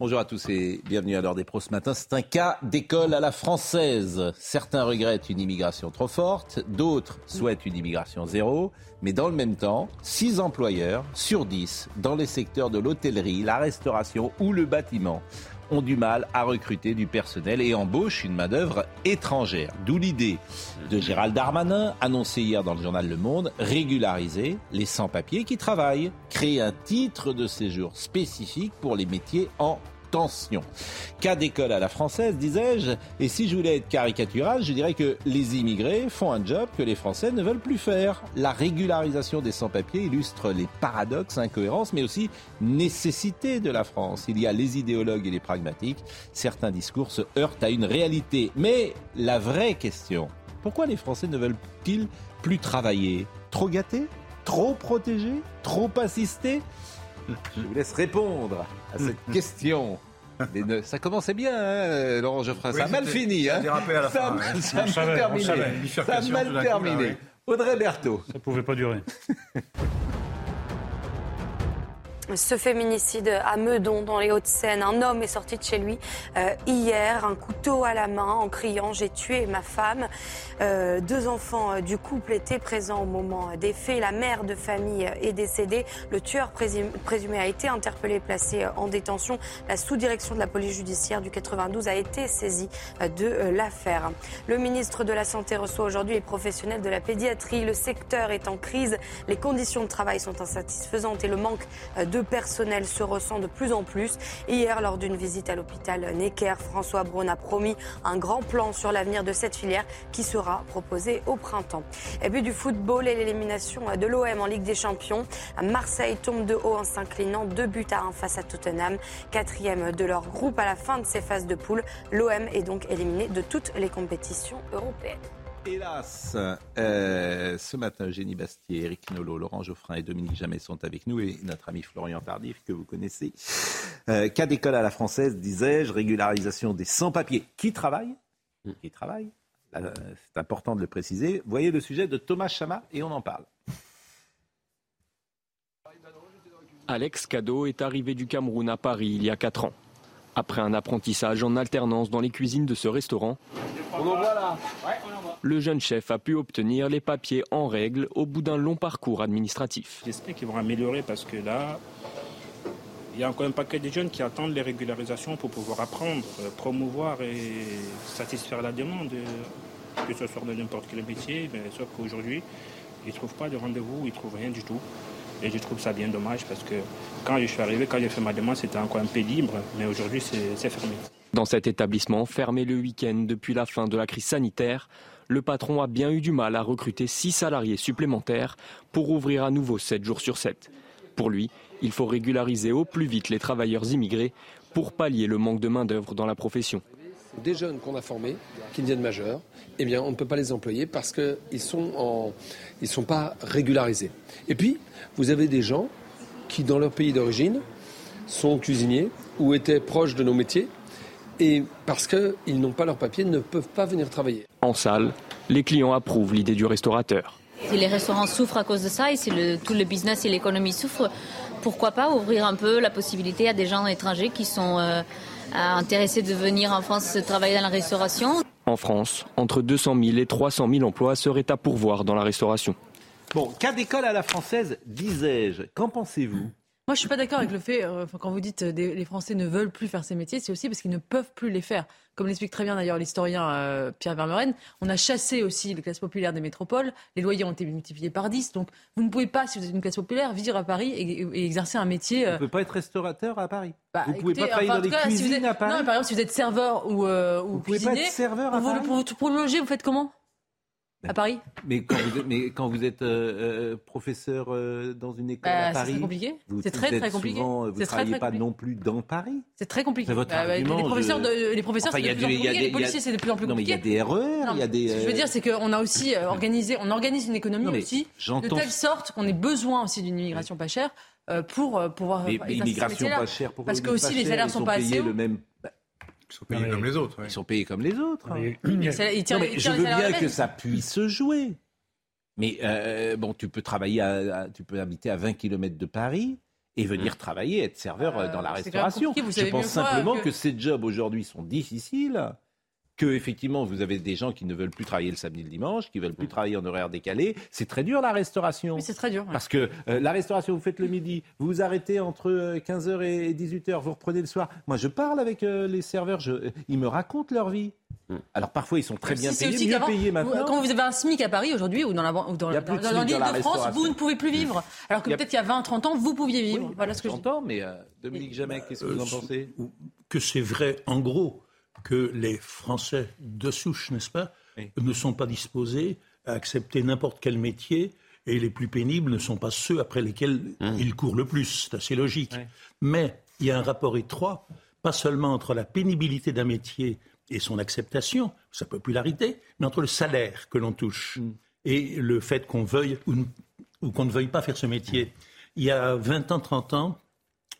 Bonjour à tous et bienvenue à l'heure des pros ce matin. C'est un cas d'école à la française. Certains regrettent une immigration trop forte, d'autres souhaitent une immigration zéro. Mais dans le même temps, 6 employeurs sur 10 dans les secteurs de l'hôtellerie, la restauration ou le bâtiment ont du mal à recruter du personnel et embauchent une main-d'œuvre étrangère. D'où l'idée de Gérald Darmanin, annoncé hier dans le journal Le Monde, régulariser les sans-papiers qui travaillent, créer un titre de séjour spécifique pour les métiers en tension. Cas d'école à la française, disais-je, et si je voulais être caricatural, je dirais que les immigrés font un job que les Français ne veulent plus faire. La régularisation des sans-papiers illustre les paradoxes, incohérences, mais aussi nécessités de la France. Il y a les idéologues et les pragmatiques. Certains discours se heurtent à une réalité. Mais la vraie question, pourquoi les Français ne veulent-ils plus travailler? Trop gâtés? Trop protégés? Trop assistés? Je vous laisse répondre à cette question. Mais ne- ça commençait bien, hein, Laurent Geoffrin. Oui, ça a mal fini. ça a Hein. mal terminé. Ça a mal terminé. Audrey Berthaud. Ça pouvait pas durer. Ce féminicide à Meudon, dans les Hauts-de-Seine, un homme est sorti de chez lui euh, hier, un couteau à la main, en criant ⁇ J'ai tué ma femme Euh, Deux enfants euh, du couple étaient présents au moment des faits. La mère de famille est décédée. Le tueur présumé, a été interpellé placé euh, en détention. La sous-direction de la police judiciaire du 92 a été saisie euh, de l'affaire. Le ministre de la Santé reçoit aujourd'hui les professionnels de la pédiatrie. Le secteur est en crise. Les conditions de travail sont insatisfaisantes et le manque euh, de personnel se ressent de plus en plus. Hier, lors d'une visite à l'hôpital Necker, François Braun a promis un grand plan sur l'avenir de cette filière qui sera proposé au printemps. Et puis du football et l'élimination de l'OM en Ligue des Champions. Marseille tombe de haut en s'inclinant 2 buts à 1 face à Tottenham. Quatrième de leur groupe à la fin de ces phases de poule. L'OM est donc éliminé de toutes les compétitions européennes. Hélas, euh, ce matin, Eugénie Bastier, Eric Nolot, Laurent Geoffrin et Dominique Jamais sont avec nous et notre ami Florian Tardif, que vous connaissez. Euh, cas d'école à la française, disais-je, régularisation des sans-papiers qui travaillent. Qui travaillent. Euh, C'est important de le préciser. Voyez le sujet de Thomas Chama et on en parle. Alex Cado est arrivé du Cameroun à Paris il y a 4 ans. Après un apprentissage en alternance dans les cuisines de ce restaurant, le jeune chef a pu obtenir les papiers en règle au bout d'un long parcours administratif. J'espère qu'ils vont améliorer parce que là, il y a encore un paquet de jeunes qui attendent les régularisations pour pouvoir apprendre, euh, promouvoir et satisfaire la demande, euh, que ce soit dans n'importe quel métier. Mais sauf qu'aujourd'hui, ils ne trouvent pas de rendez-vous, ils ne trouvent rien du tout. Et je trouve ça bien dommage parce que quand je suis arrivé, quand j'ai fait ma demande, c'était encore un peu libre, mais aujourd'hui, c'est fermé. Dans cet établissement, fermé le week-end depuis la fin de la crise sanitaire, le patron a bien eu du mal à recruter 6 salariés supplémentaires pour ouvrir à nouveau 7 jours sur 7. Pour lui, il faut régulariser au plus vite les travailleurs immigrés pour pallier le manque de main-d'œuvre dans la profession. Des jeunes qu'on a formés, qui deviennent majeurs, eh bien, on ne peut pas les employer parce qu'ils sont en, ils sont pas régularisés. Et puis, vous avez des gens qui, dans leur pays d'origine, sont cuisiniers ou étaient proches de nos métiers, et parce qu'ils n'ont pas leur papier, ne peuvent pas venir travailler. En salle, les clients approuvent l'idée du restaurateur. Si les restaurants souffrent à cause de ça et si le- tout le business et l'économie souffrent, pourquoi pas ouvrir un peu la possibilité à des gens étrangers qui sont euh, intéressés de venir en France travailler dans la restauration En France, entre 200 000 et 300 000 emplois seraient à pourvoir dans la restauration. Bon, cas d'école à la française, disais-je. Qu'en pensez-vous? Moi, je suis pas d'accord avec le fait, euh, quand vous dites euh, des- les Français ne veulent plus faire ces métiers, c'est aussi parce qu'ils ne peuvent plus les faire. Comme l'explique très bien d'ailleurs l'historien euh, Pierre Vermeuren, on a chassé aussi les classes populaires des métropoles, les loyers ont été multipliés par 10, donc vous ne pouvez pas, si vous êtes une classe populaire, vivre à Paris et, et exercer un métier... Euh, ne peut pas être restaurateur à Paris. bah, vous ne pouvez écoutez, pas travailler enfin, dans les tout cas, si vous cuisines êtes- à Paris. Non, mais par exemple, si vous êtes serveur ou, ou Vous pouvez pas cuisinier, être serveur à pour, vous- Paris pour, pour le loger, vous faites comment? À Paris Mais quand vous êtes, mais quand vous êtes euh, euh, professeur euh, dans une école Bah, à c'est Paris, très compliqué. vous- C'est très, très compliqué. souvent- vous C'est ne très, travaillez très pas compliqué. non plus dans Paris. C'est très compliqué. C'est votre Bah, bah, argument, les professeurs, je- de- les professeurs, Enfin, c'est a de plus en plus a compliqué. des- Les policiers, c'est de plus en plus Non, mais il y compliqué. a des erreurs, il y a des. Ce que je veux euh, dire, c'est qu'on a aussi euh, organisé, on organise une économie Non, mais aussi de telle sorte qu'on ait besoin aussi d'une immigration pas chère euh, pour euh, pouvoir. Mais ce immigration pas chère, pourquoi Parce que aussi pas les salaires sont pas assez le même. Ils sont payés comme les autres. ouais. Ils sont payés comme les autres. Mais- Non, mais je veux bien que ça puisse se jouer. Mais euh, bon, tu peux travailler, à, à- tu peux habiter à 20 km de Paris et venir travailler, être serveur euh, Euh, dans la même restauration. Je pense simplement que- que... ces jobs aujourd'hui sont difficiles, que effectivement vous avez des gens qui ne veulent plus travailler le samedi et le dimanche, qui veulent plus travailler en horaire décalé. C'est très dur la restauration. Oui, c'est très dur. ouais. Parce que euh, la restauration, vous faites le midi, vous vous arrêtez entre 15h et 18h, vous reprenez le soir. Moi, je parle avec euh, les serveurs, je, euh, ils me racontent leur vie. Alors parfois, ils sont très bien Si, c'est payés, aussi mieux payés vous- maintenant. Quand vous avez un SMIC à Paris aujourd'hui ou dans la ou dans, de France, vous ne pouvez plus vivre. Alors que peut-être il y a 20, 30 ans, vous pouviez vivre. voilà ce que je dis. J'entends, mais euh, Dominique Jamais, qu'est-ce que vous en Euh, pensez? Que c'est vrai, en gros, que les Français de souche, n'est-ce pas, Oui. ne sont pas disposés à accepter n'importe quel métier et les plus pénibles ne sont pas ceux après lesquels ils courent le plus. C'est assez logique. Oui. Mais il y a un rapport étroit, pas seulement entre la pénibilité d'un métier et son acceptation, sa popularité, mais entre le salaire que l'on touche et le fait qu'on veuille ou, qu'on ne veuille pas faire ce métier. Il y a 20 ans, 30 ans,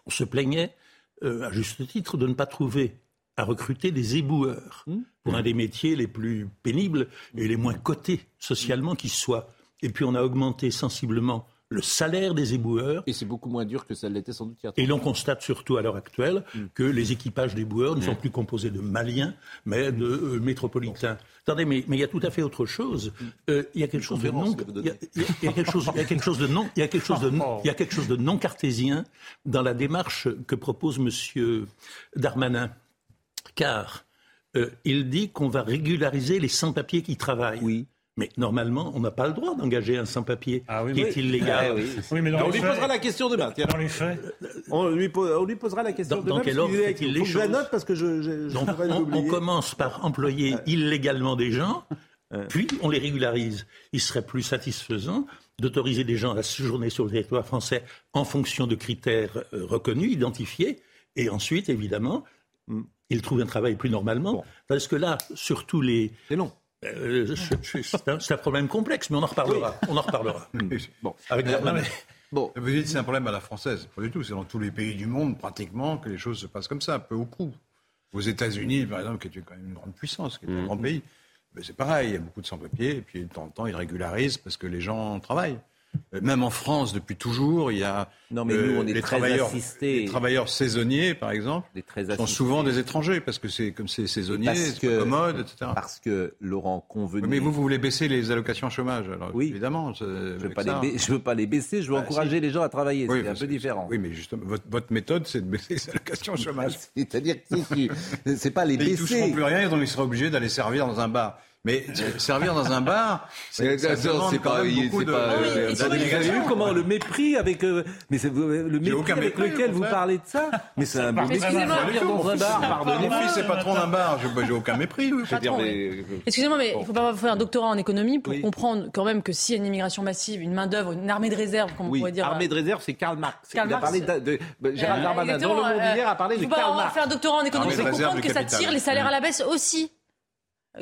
on se plaignait, euh, à juste titre, de ne pas trouver à recruter des éboueurs pour un des métiers les plus pénibles et les moins cotés socialement qui soient. Et puis on a augmenté sensiblement le salaire des éboueurs. Et c'est beaucoup moins dur que ça l'était sans doute il y a Et 30 l'on constate surtout à l'heure actuelle que les équipages des boueurs ne sont plus composés de Maliens, mais de euh, métropolitains. Attendez, mais, mais il y a tout à fait autre chose. Euh, il y a quelque chose de conférence non, que vous il y a- il y a- il y a quelque chose, il y a quelque chose de non, il y a quelque chose de, non- il y a quelque chose de non cartésien dans la démarche que propose Monsieur Darmanin, car euh, il dit qu'on va régulariser les sans-papiers qui travaillent. Oui. Mais normalement, on n'a pas le droit d'engager un sans-papier Ah oui, qui oui. est illégal. Ah oui. Oui, mais dans on lui faits- posera la question demain. tiens. Dans les faits, On lui, po- on lui posera la question Dans- demain. dans quel ordre fait-il les choses note parce que je, je, je Donc, pourrais on, commence par employer illégalement des gens, puis on les régularise. Il serait plus satisfaisant d'autoriser des gens à séjourner sur le territoire français en fonction de critères euh, reconnus, identifiés, et ensuite, évidemment, mm, ils trouvent un travail plus normalement. Parce que là, surtout les... C'est long. euh, c'est un, problème complexe, mais on en reparlera. On en reparlera. Bon. Avec Euh, Darmanin. non, mais- Bon. Vous dites que c'est un problème à la française. Pas du tout. C'est dans tous les pays du monde, pratiquement, que les choses se passent comme ça, peu ou prou. Aux États-Unis, par exemple, qui est quand même une grande puissance, qui est un grand pays, c'est pareil. Il y a beaucoup de sans-papiers, et puis de temps en temps, ils régularisent parce que les gens travaillent. Euh, Même en France, depuis toujours, il y a Non, mais nous, on est les très travailleurs, assistés. les travailleurs saisonniers, par exemple, très sont souvent des étrangers parce que c'est comme c'est saisonnier, c'est commode, etc. Parce que Laurent convenu. Mais vous, vous voulez baisser les allocations chômage, alors Oui. évidemment. je ne veux, pas les ba- je veux pas les baisser, je veux Bah, encourager si. les gens à travailler. Oui, c'est un parce peu différent. Oui, mais justement, votre, votre méthode, c'est de baisser les allocations chômage. C'est-à-dire que si c'est pas les Et ils toucheront baisser. plus rien, donc ils seraient obligés d'aller servir dans un bar. Mais euh, servir dans un bar, c'est pas, euh, vous avez vu comment le mépris avec, euh, mais c'est le mépris avec lequel vous parlez de ça. Mais c'est un mépris. Servir dans un bar, Mon pardonnez-moi. fils est patron d'un bar, je- bah, j'ai aucun mépris. Excusez-moi, mais il ne faut pas faire un doctorat en économie pour comprendre quand même que s'il y a une immigration massive, une main-d'œuvre, une armée de réserve, comme on pourrait dire. armée de réserve, c'est Karl Marx. Karl Marx. Gérald Euh, Darmanin. Dans le monde euh, hier a parlé de Karl Marx. faire un doctorat en économie pour comprendre que ça tire les salaires à la baisse aussi.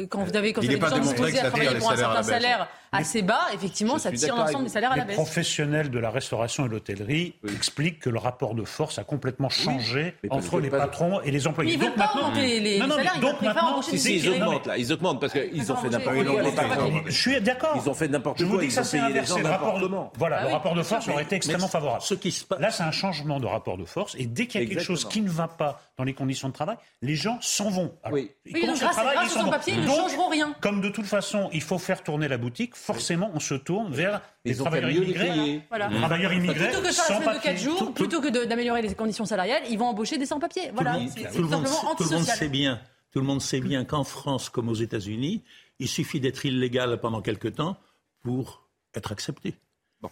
Quand vous avez, quand Il vous n'est avez pas démontré que à travailler pour un certain salaire assez bas, effectivement, Je ça tire l'ensemble des vous. salaires à la Les baisse. professionnels de la restauration et de l'hôtellerie expliquent que le rapport de force a complètement changé entre les patrons et les employés. Mais ils veulent Donc pas augmenter les, Non, non, les mais salaires, ils donc préfèrent maintenant- embaucher Si, des si, ils augmentent là, ils augmentent parce qu'ils ont fait n'importe Oui, quoi. oui, les oui. Je suis d'accord. Ils ont fait n'importe Je vous quoi, dis ils que ça c'est les Le rapport, comment. voilà, Ah le oui, rapport de sûr, force aurait été extrêmement favorable. ce qui se passe- Là, c'est un changement de rapport de force. Et dès qu'il y a quelque chose qui ne va pas dans les conditions de travail, les gens s'en vont. Alors, Oui. ils Oui, donc grâce- travail, grâce ils au s'en vont. sans-papier, ils ne changeront rien. Comme de toute façon, il faut faire tourner la boutique, forcément, on se tourne vers les travailleurs immigrés. Voilà. Travailleurs immigrés Plutôt que de faire la semaine de 4 papier. jours, Tout- plutôt que d'améliorer les conditions salariales, ils vont embaucher des sans-papiers. Voilà, tout, le monde- c'est simplement sait- tout le monde antisocial. sait bien, tout le monde sait bien qu'en France comme aux États-Unis, il suffit d'être illégal pendant quelque temps pour être accepté.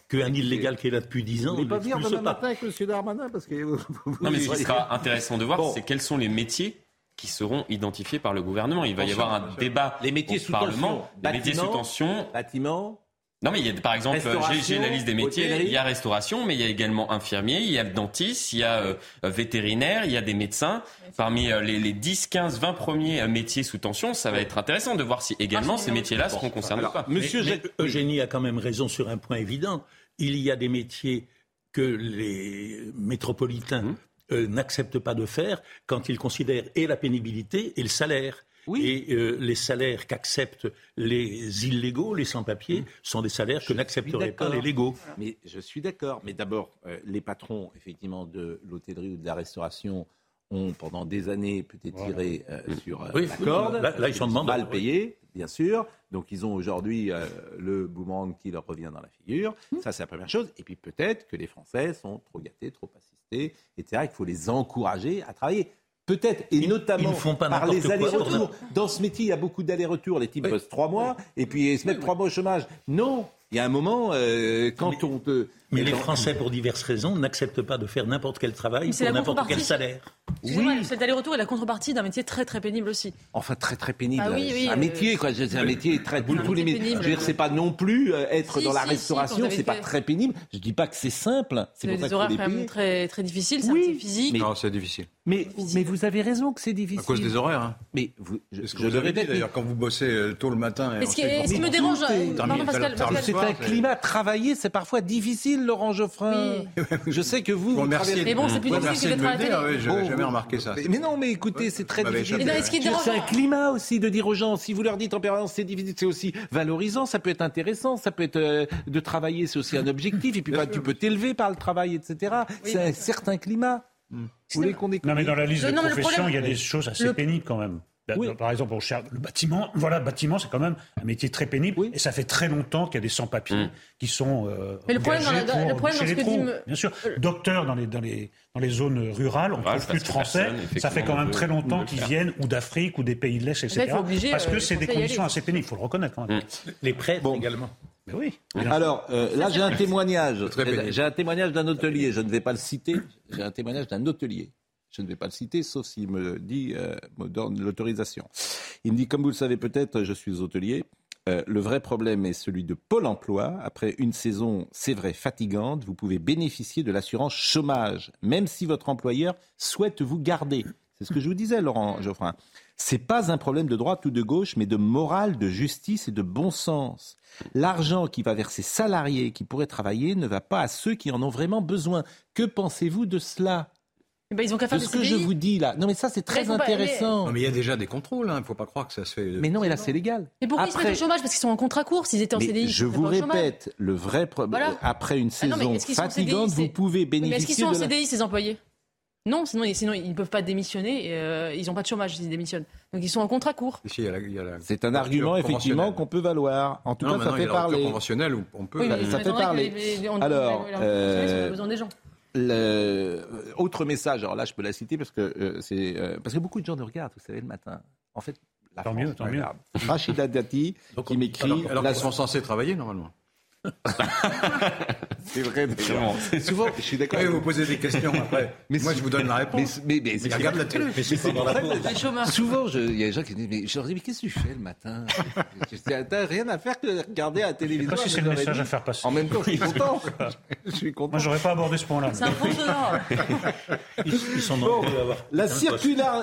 Qu'un illégal qui est là depuis 10 ans, Vous on pas ne venir demain matin avec M. Darmanin parce que Non, mais ce qui sera intéressant de voir, Bon. c'est quels sont les métiers qui seront identifiés par le gouvernement. Il va y avoir un débat Les métiers au sous Parlement. tension. Les métiers sous Bâtiment, tension. Bâtiment. Non, mais il y a, par exemple, j'ai- la liste des métiers. hôtellerie. Il y a restauration, mais il y a également infirmier, il y a dentiste, il y a euh, euh, vétérinaire, il y a des médecins. Parmi euh, les, les 10, 15, 20 premiers euh, métiers sous tension, ça va être intéressant de voir si également ces métiers-là seront concernés ou pas. Mais- mais Eugénie a quand même raison sur un point évident. Il y a des métiers que les métropolitains Hum. Euh, n'acceptent pas de faire quand ils considèrent et la pénibilité et le salaire. Et euh, les salaires qu'acceptent les illégaux, les sans-papiers, sont des salaires que n'accepteraient pas les légaux. Mais je suis d'accord. Mais d'abord, euh, les patrons, effectivement, de l'hôtellerie ou de la restauration ont pendant des années peut-être tiré euh, sur euh, Oui, la oui, corde. là- là, ils sont mal payés, bien sûr. Donc ils ont aujourd'hui euh, le boomerang qui leur revient dans la figure. Ça, c'est la première chose. Et puis peut-être que les Français sont trop gâtés, trop assistés, etc. Il faut les encourager à travailler. Peut-être, et notamment ils ne font pas par les allers-retours. Dans ce métier, il y a beaucoup d'allers-retours. Les types bossent trois mois et puis ils se mettent trois mois au chômage. Non, il y a un moment, euh, quand on te... Mais les Français, pour diverses raisons, n'acceptent pas de faire n'importe quel travail pour n'importe quel salaire. Excusez-moi, cet aller-retour est la contrepartie d'un métier très très pénible aussi. Enfin, très très pénible. Ah oui, oui, un euh, métier, quoi. C'est un métier très. Tous, les métiers. pénible. Je veux dire, c'est pas non plus euh, être Si, dans la si, si, restauration, avez c'est pas très pénible. Je dis pas que c'est simple. C'est pour ça des horaires les quand même très, très difficiles, c'est un métier physique. Non, c'est difficile. Mais, mais vous avez raison que c'est difficile. À cause des horaires. Hein. Mais vous, je, que je vous le répète. d'ailleurs, quand vous bossez euh, tôt le matin. Et ce qui, me dérange, C'est un climat travaillé, c'est parfois difficile, Laurent Geoffrin. Je sais que vous, Vous vous remerciez. travaillez- Mais bon, c'est plus difficile que de d'être me à la le dire, télé. oui, je n'avais jamais remarqué ça. Mais, mais non, mais écoutez, c'est très difficile. Et ben, C'est un climat aussi de dire aux gens, si vous leur dites en permanence c'est difficile, c'est aussi valorisant, ça peut être intéressant, ça peut être euh, de travailler, c'est aussi un objectif, et puis bah, tu peux t'élever par le travail, etc. c'est un certain climat. Vous voulez qu'on écoute Non, mais dans la liste de professions, il y a des choses assez Le- pénibles quand même. Bah, Oui. Par exemple, on cherche le bâtiment. Voilà, le bâtiment, c'est quand même un métier très pénible. Oui. Et ça fait très longtemps qu'il y a des sans-papiers qui sont. euh, Mais le problème dans la- engagés le pour problème dans boucher ce les que dit me- Bien sûr. Docteurs dans les, dans, les, dans les zones rurales, on ne trouve plus de Français. Ça fait quand même très longtemps qu'ils viennent ou d'Afrique ou des pays de l'Est, etc. fait, il faut obliger, parce euh, que les c'est des conditions assez pénibles, il faut le reconnaître quand même. Les prêtres également. Mais oui. Alors, euh, là, j'ai un témoignage. J'ai un témoignage d'un hôtelier. Je ne vais pas le citer. J'ai un témoignage d'un hôtelier. Je ne vais pas le citer, sauf s'il me dit, euh, me donne l'autorisation. Il me dit, comme vous le savez peut-être, je suis hôtelier. Euh, le vrai problème est celui de Pôle emploi. Après une saison, c'est vrai, fatigante, vous pouvez bénéficier de l'assurance chômage, même si votre employeur souhaite vous garder. C'est ce que je vous disais, Laurent Geoffrin. C'est pas un problème de droite ou de gauche, mais de morale, de justice et de bon sens. L'argent qui va vers ces salariés qui pourraient travailler ne va pas à ceux qui en ont vraiment besoin. Que pensez-vous de cela? Eh ben, ils ont qu'à De faire ce que je CDI. vous dis là. Non, mais ça, c'est très pas- intéressant. Non, mais il y a déjà des contrôles, il ne faut pas croire que ça se fait. Mais non, mais là, c'est légal. Mais pourquoi ils se mettent au chômage Parce qu'ils sont en contrat court. S'ils étaient en Mais CDI, je vous répète, le vrai problème, Voilà. après une Ah non, saison CDI, fatigante, vous pouvez Oui, Mais est-ce qu'ils bénéficier sont en la... CDI, ces employés Non, sinon, sinon ils ne peuvent pas démissionner. et, euh, ils n'ont pas de chômage s'ils démissionnent. Donc ils sont en contrat court. C'est un argument effectivement qu'on peut valoir. En tout Non, cas, ça fait parler. conventionnelle où on peut. Oui, Ça- mais ça fait parler. que les- les- on- Alors, les- les- les- euh, on a besoin des gens. Le... Autre message, alors là je peux la citer parce que euh, c'est euh, parce que beaucoup de gens nous regardent, vous savez, le matin. En fait, la Tant France mieux, tant mieux. Rachida Dati qui m'écrit. Alors, alors la- sont censés travailler normalement? C'est vrai, d'ailleurs. Souvent, je suis d'accord. Oui, avec vous posez des questions après. Mais Moi, je vous donne la réponse. mais, mais, Mais regarde la télé. Mais c'est la pause. Chômeurs. Souvent, je- il y a des gens qui disent Mais je leur dis, mais qu'est-ce que tu fais le matin? Je dis, T'as rien à faire que de regarder à la Je télévision. sais pas si c'est le 9h30. message à faire passer. En même temps, je suis content. Je suis content. Moi, j'aurais pas abordé ce point-là. C'est un faux sonore. Ils, ils sont Bon, la circulaire,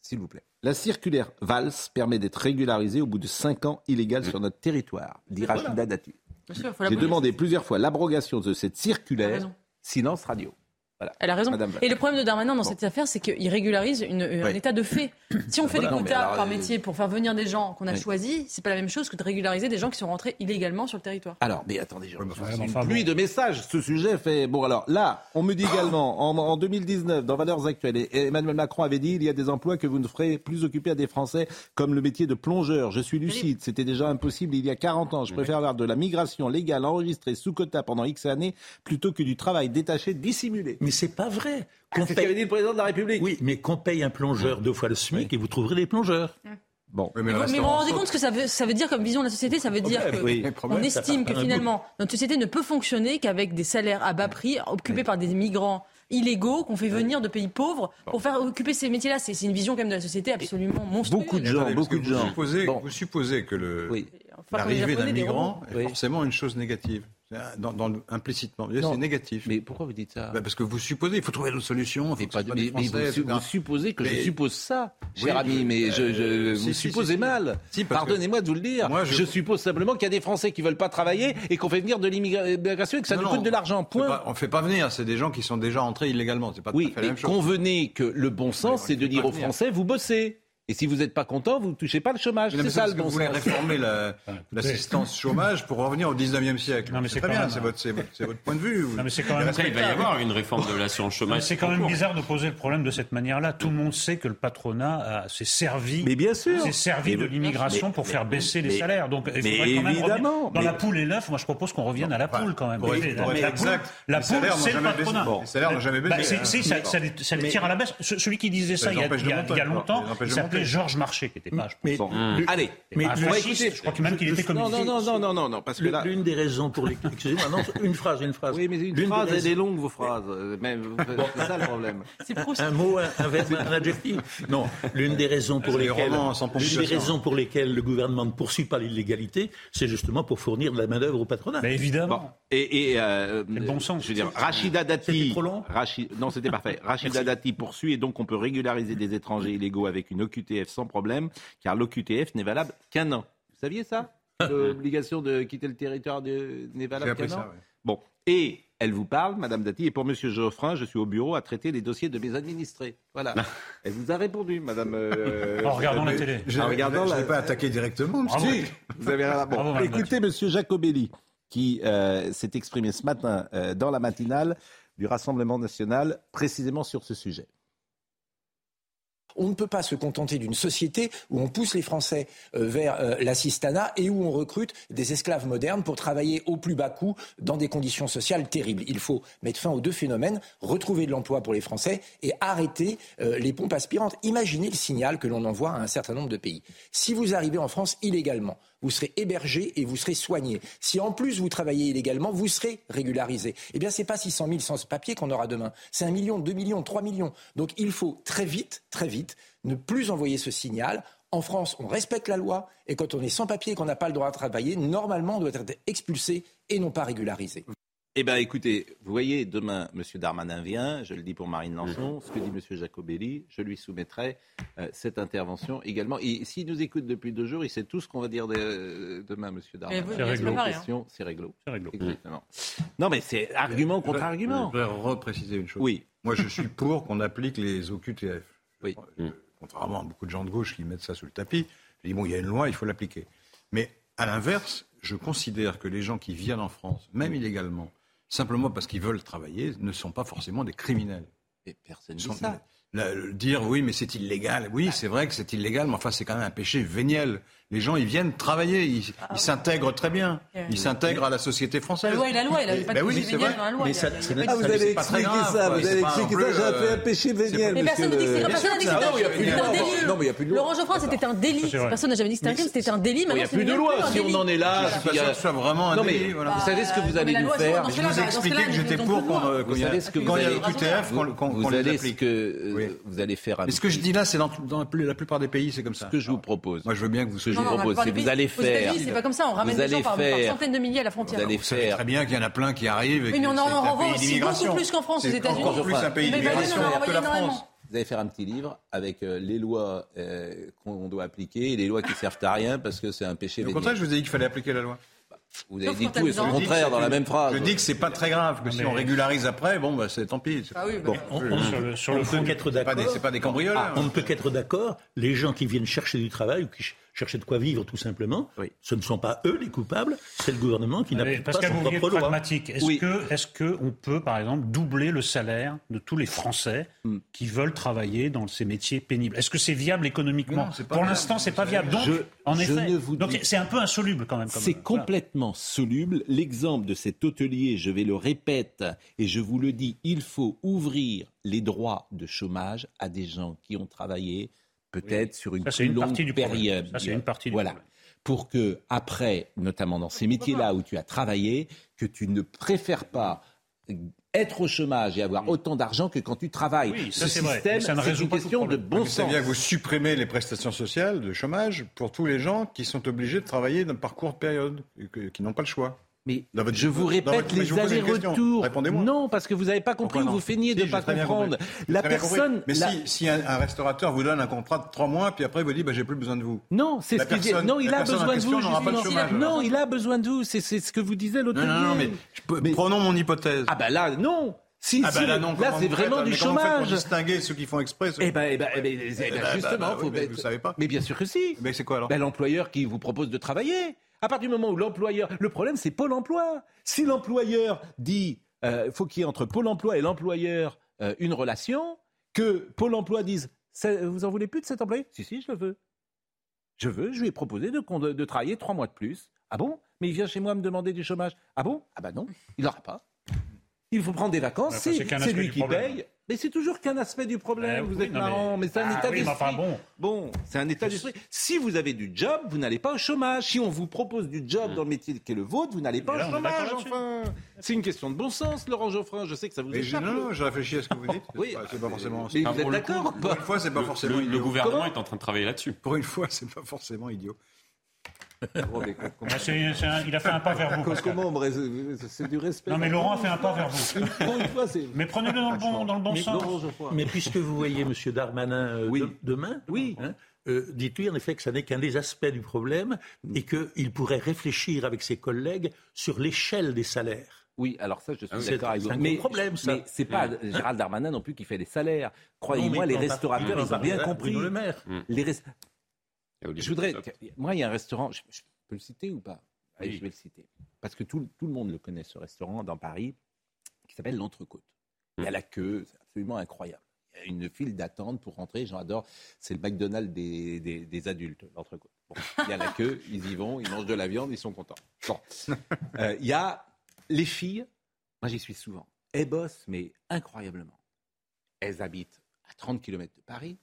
s'il vous plaît, la circulaire VALS permet d'être régularisée au bout de 5 ans illégale sur notre territoire, dit Rachida Datu. J'ai demandé plusieurs fois l'abrogation de cette circulaire. Silence radio. Voilà. Elle a raison. Madame Et le problème de Darmanin dans cette affaire, c'est qu'il régularise une- un état de fait. Si on fait Voilà. des quotas alors, par euh, métier pour faire venir des gens qu'on a Oui. choisis, c'est pas la même chose que de régulariser des gens qui sont rentrés illégalement sur le territoire. Alors, mais attendez, enfin, une enfin, pluie bon. de messages. Ce sujet fait. Bon, alors là, on me dit également, en, en 2019, dans Valeurs Actuelles, et Emmanuel Macron avait dit il y a des emplois que vous ne ferez plus occuper à des Français, comme le métier de plongeur. Je suis lucide. C'était déjà impossible il y a 40 ans. Je préfère avoir de la migration légale enregistrée sous quota pendant X années plutôt que du travail détaché dissimulé. Mais c'est pas vrai. Ah, qu'on paye... avait dit le président de la République. Oui, mais qu'on paye un plongeur deux fois le SMIC et vous trouverez des plongeurs. Ah. Bon. Mais, vous vous rendez compte ce que ça veut, dire comme vision de la société Ça veut dire qu'on estime que finalement notre société ne peut fonctionner qu'avec des salaires à bas prix occupés par des migrants illégaux qu'on fait venir de pays pauvres pour faire occuper ces métiers-là. C'est une vision quand même de la société absolument monstrueuse. Beaucoup de gens, beaucoup de gens. Vous supposez que l'arrivée d'un migrant est forcément une chose négative. Ah, implicitement. C'est négatif. Mais pourquoi vous dites ça bah, Parce que vous supposez, il faut trouver une solution. Pas, mais, vous, supposez que je suppose ça, cher mais je, euh, vous supposez mal. Pardonnez-moi de vous le dire. Je... suppose simplement qu'il y a des Français qui ne veulent pas travailler et qu'on fait venir de euh, l'immigration et que ça nous coûte de l'argent. Point. On ne fait pas venir, c'est des gens qui sont déjà entrés illégalement. C'est pas oui. Convenez que le bon sens, c'est de dire aux Français, vous bossez. Et si vous n'êtes pas content, vous ne touchez pas le chômage. C'est ça le bon vous voulez réformer l'assistance chômage pour revenir au 19e siècle. C'est très bien, c'est votre, point de vue. Non, il va y avoir une réforme de l'assurance chômage. C'est quand même bizarre de poser le problème de cette manière-là. Tout le monde sait que le patronat s'est servi, mais servi de l'immigration pour faire baisser les salaires. Donc, évidemment, dans la poule et l'œuf, moi je propose qu'on revienne à la poule quand même. La poule, c'est le patronat. Les salaires n'ont jamais bah, baissé. Hein. Ça les tire à la baisse. Celui qui disait ça il y a longtemps, il s'appelait s'appelle Georges Marché, qui n'était pas, je pense. Hum. Allez, mais je crois que même qu'il était communiste. Non, non, non, non, non, parce que là. L'une des raisons pour les. Excusez-moi, une phrase, une phrase. Oui, mais une phrase, elle est longue, vos phrases. C'est ça le problème. Un mot, un un adjectif. Non, l'une des raisons pour lesquelles. L'une des raisons pour lesquelles le gouvernement ne poursuit pas l'illégalité, c'est justement pour fournir de la main-d'œuvre au patronat. Mais évidemment. Bon. Et, et euh, bon sens. Je veux dire, Rachida Dati. Trop long Rachi... Non, c'était parfait. Rachida Dati poursuit et donc on peut régulariser des étrangers illégaux avec une sans problème, car l'OQTF n'est valable qu'un an. Vous saviez ça? L'obligation de quitter le territoire de... n'est valable qu'un an? Bon, et elle vous parle, Madame Dati, et pour Monsieur Geoffrin, je suis au bureau à traiter les dossiers de mes administrés. Voilà. elle vous a répondu, Madame. Euh, en regardant la télé. Je, en regardant pas attaqué directement. Bravo. Je dis. Vous avez bon. Écoutez, Monsieur Jacobelli, qui euh, s'est exprimé ce matin euh, dans la matinale du Rassemblement national, précisément sur ce sujet. On ne peut pas se contenter d'une société où on pousse les Français euh, vers euh, l'assistanat et où on recrute des esclaves modernes pour travailler au plus bas coût dans des conditions sociales terribles. Il faut mettre fin aux deux phénomènes, retrouver de l'emploi pour les Français et arrêter euh, les pompes aspirantes. Imaginez le signal que l'on envoie à un certain nombre de pays. Si vous arrivez en France illégalement, vous serez hébergé et vous serez soigné. Si en plus vous travaillez illégalement, vous serez régularisé. Eh bien, c'est pas 600 000 sans papier qu'on aura demain. C'est un million, deux millions, trois millions. Donc, il faut très vite, très vite, ne plus envoyer ce signal. En France, on respecte la loi et quand on est sans papier et qu'on n'a pas le droit de travailler, normalement, on doit être expulsé et non pas régularisé. Eh bien, écoutez, vous voyez, demain, M. Darmanin vient, je le dis pour Marine Lançon, mhm. ce que dit M. Jacobelli, je lui soumettrai euh, cette intervention également. S'il nous écoute depuis deux jours, il sait tout ce qu'on va dire euh, demain, M. Darmanin. C'est réglo. C'est réglo. Exactement. Non, mais c'est argument contre argument. Je voudrais repréciser une chose. Oui. Moi, je suis pour qu'on applique les OQTF. Oui. Contrairement à beaucoup de gens de gauche qui mettent ça sous le tapis, je dis, bon, il y a une loi, il faut l'appliquer. Mais à l'inverse, je considère que les gens qui viennent en France, même illégalement, simplement parce qu'ils veulent travailler, ne sont pas forcément des criminels. Et personne ne dit ça. Dire oui, mais c'est illégal. Oui, bah. c'est vrai que c'est illégal, mais enfin, c'est quand même un péché véniel. Les gens, ils viennent travailler, ils ah s'intègrent très bien, ils s'intègrent à la société française. La loi est la loi, il n'avait pas de ben dans la loi. Mais ça, c'est ah, vous avez expliqué ça, vous avez expliqué ça, j'ai fait un euh, péché véniel. Mais personne n'a dit que c'était un délit. Non, mais il n'y a plus de loi. Laurent Geoffroy, c'était un délit. Personne n'a jamais dit que c'était un crime, c'était un délit. Il n'y a plus de loi si on en est là. Je suis pas sûr que ce soit vraiment un délit. Vous savez ce que vous allez bah, nous faire Je vous ai expliqué que j'étais pour qu'on... Euh, quand il y a QTF, qu'on les applique. Vous allez faire un. Mais ce que je dis là, c'est dans la plupart des pays, c'est comme ça. Ce que je vous propose. Moi, je veux bien que vous vous c'est vous allez faire. C'est pas comme ça, on ramène des gens par, centaines de milliers à la frontière. Vous allez faire. très bien qu'il y en a plein qui arrivent. Mais on en renvoie aussi beaucoup plus qu'en France, aux États-Unis. Encore plus un pays d'immigration que la France vous allez faire un petit livre avec euh, les lois euh, qu'on doit appliquer et les lois qui servent à rien parce que c'est un péché. Au contraire, je vous ai dit qu'il fallait appliquer la loi. Vous avez dit tout et son contraire dans la même phrase. Je dis que c'est pas très grave, que si on régularise après, bon, bah, c'est tant pis. Ah bah, on, sur le, qu'être d'accord. C'est pas des cambrioleurs. Ah, on ne peut ah, qu'être d'accord. Les gens qui viennent chercher du travail ou qui chercher de quoi vivre tout simplement. Ce ne sont pas eux les coupables, c'est le gouvernement qui ah n'applique pas son propre loi. pragmatique, est-ce oui. que est-ce que on peut par exemple doubler le salaire de tous les Français hmm. qui veulent travailler dans ces métiers pénibles? Est-ce que c'est viable économiquement? Pour l'instant, c'est pas viable. Donc, en effet, c'est un peu insoluble quand même. C'est complètement soluble. L'exemple de cet hôtelier, je vais le répète et je vous le dis, il faut ouvrir les droits de chômage à des gens qui ont travaillé peut-être sur une Ça, plus une longue partie du problème. période. Ça, c'est une partie du voilà. problème. Pour que après, notamment dans ces métiers-là où tu as travaillé, que tu ne préfères pas être au chômage et avoir autant d'argent que quand tu travailles. Oui, ça, Ce c'est vrai. système, Mais ça ne c'est résout une pas question de bon Mais ça sens. veut dire que vous supprimez les prestations sociales de chômage pour tous les gens qui sont obligés de travailler dans- par courte période, et que- qui n'ont pas le choix. Mais je vous répète je les allers-retours. Non, parce que vous n'avez pas compris, non vous feignez de Si, ne pas comprendre. La personne. Mais la- si, si un, un restaurateur vous donne un contrat de trois mois, puis après vous dit bah, j'ai plus besoin de vous. Non, c'est ce qu'il dit. personne- Non, il a personne besoin de vous. chômage, non, il a besoin de vous. C'est ce que vous disait l'autre Non, non, non, mais, prenons mon hypothèse. Ah bah là, non. Si, Ah si, bah là, là, non, c'est vraiment faites, du mais comment vous chômage. Pour distinguer ceux qui font exprès. ceux Eh ben, eh ben, eh ben, eh ben, justement, bah, faut oui, mais vous savez pas. Mais bien sûr que si. Mais c'est quoi alors Ben, l'employeur qui vous propose de travailler. À partir du moment où l'employeur, le problème c'est Pôle Emploi. Si l'employeur dit, euh, faut qu'il y ait entre Pôle Emploi et l'employeur euh, une relation, que Pôle Emploi dise, vous en voulez plus de cet employé? Si si, je le veux. Je veux. Je lui ai proposé de, con- de- de travailler trois mois de plus. Ah bon? Mais il vient chez moi me demander du chômage. Ah bon? Ah bah non, il n'aura pas. Il faut prendre des vacances. Enfin, c'est lui qui problème. paye. Mais c'est toujours qu'un aspect du problème. Eh vous oui, êtes mais- marrant, mais, c'est un Ah état oui, mais d'esprit. enfin, bon. Bon, c'est un état d'esprit. Si vous avez du job, vous n'allez pas au chômage. Si on vous propose du job dans le métier qui est le vôtre, vous n'allez pas là, au chômage. Enfin, c'est une question de bon sens, Laurent Geoffrin. Je sais que ça vous Mais je, échappe. non, non, je réfléchis à ce que vous dites. Oui. C'est pas- forcément. Mais vous êtes d'accord Pour une fois, c'est pas forcément le- gouvernement est en train de travailler là-dessus. Pour une fois, c'est pas forcément idiot. Ah, c'est- c'est un- il a fait un pas vers vous. Comment C'est du respect. Non, mais Laurent a fait un pas vers vous. Mais prenez-le dans le bon, dans le bon Mais, sens. Mais puisque vous voyez M. Darmanin euh, Oui. de- demain, Oui. hein, euh, dites-lui en effet que ça n'est qu'un des aspects du problème et qu'il pourrait réfléchir avec ses collègues sur l'échelle des salaires. Oui, alors ça, je suis C'est- d'accord avec c'est vous. un Mais, gros problème, ça. mais c'est pas Gérald Darmanin non plus qui fait les salaires. Croyez-moi, les restaurateurs, ils ont bien compris. Le Maire. Les rest- Et Olivier Je voudrais. Moi, il y a un restaurant. Je, je peux le citer ou pas? Allez, Oui. je vais le citer. Parce que tout, tout le monde le connaît, ce restaurant dans Paris, qui s'appelle l'Entrecôte. Il y a la queue, c'est absolument incroyable. Il y a une file d'attente pour rentrer. J'en adore. C'est le McDonald's des, des, des adultes, l'Entrecôte. Bon, il y a la queue, ils y vont, ils mangent de la viande, ils sont contents. Bon. Euh, il y a les filles. Moi, j'y suis souvent. Elles bossent, mais incroyablement. Elles habitent à 30 km de Paris.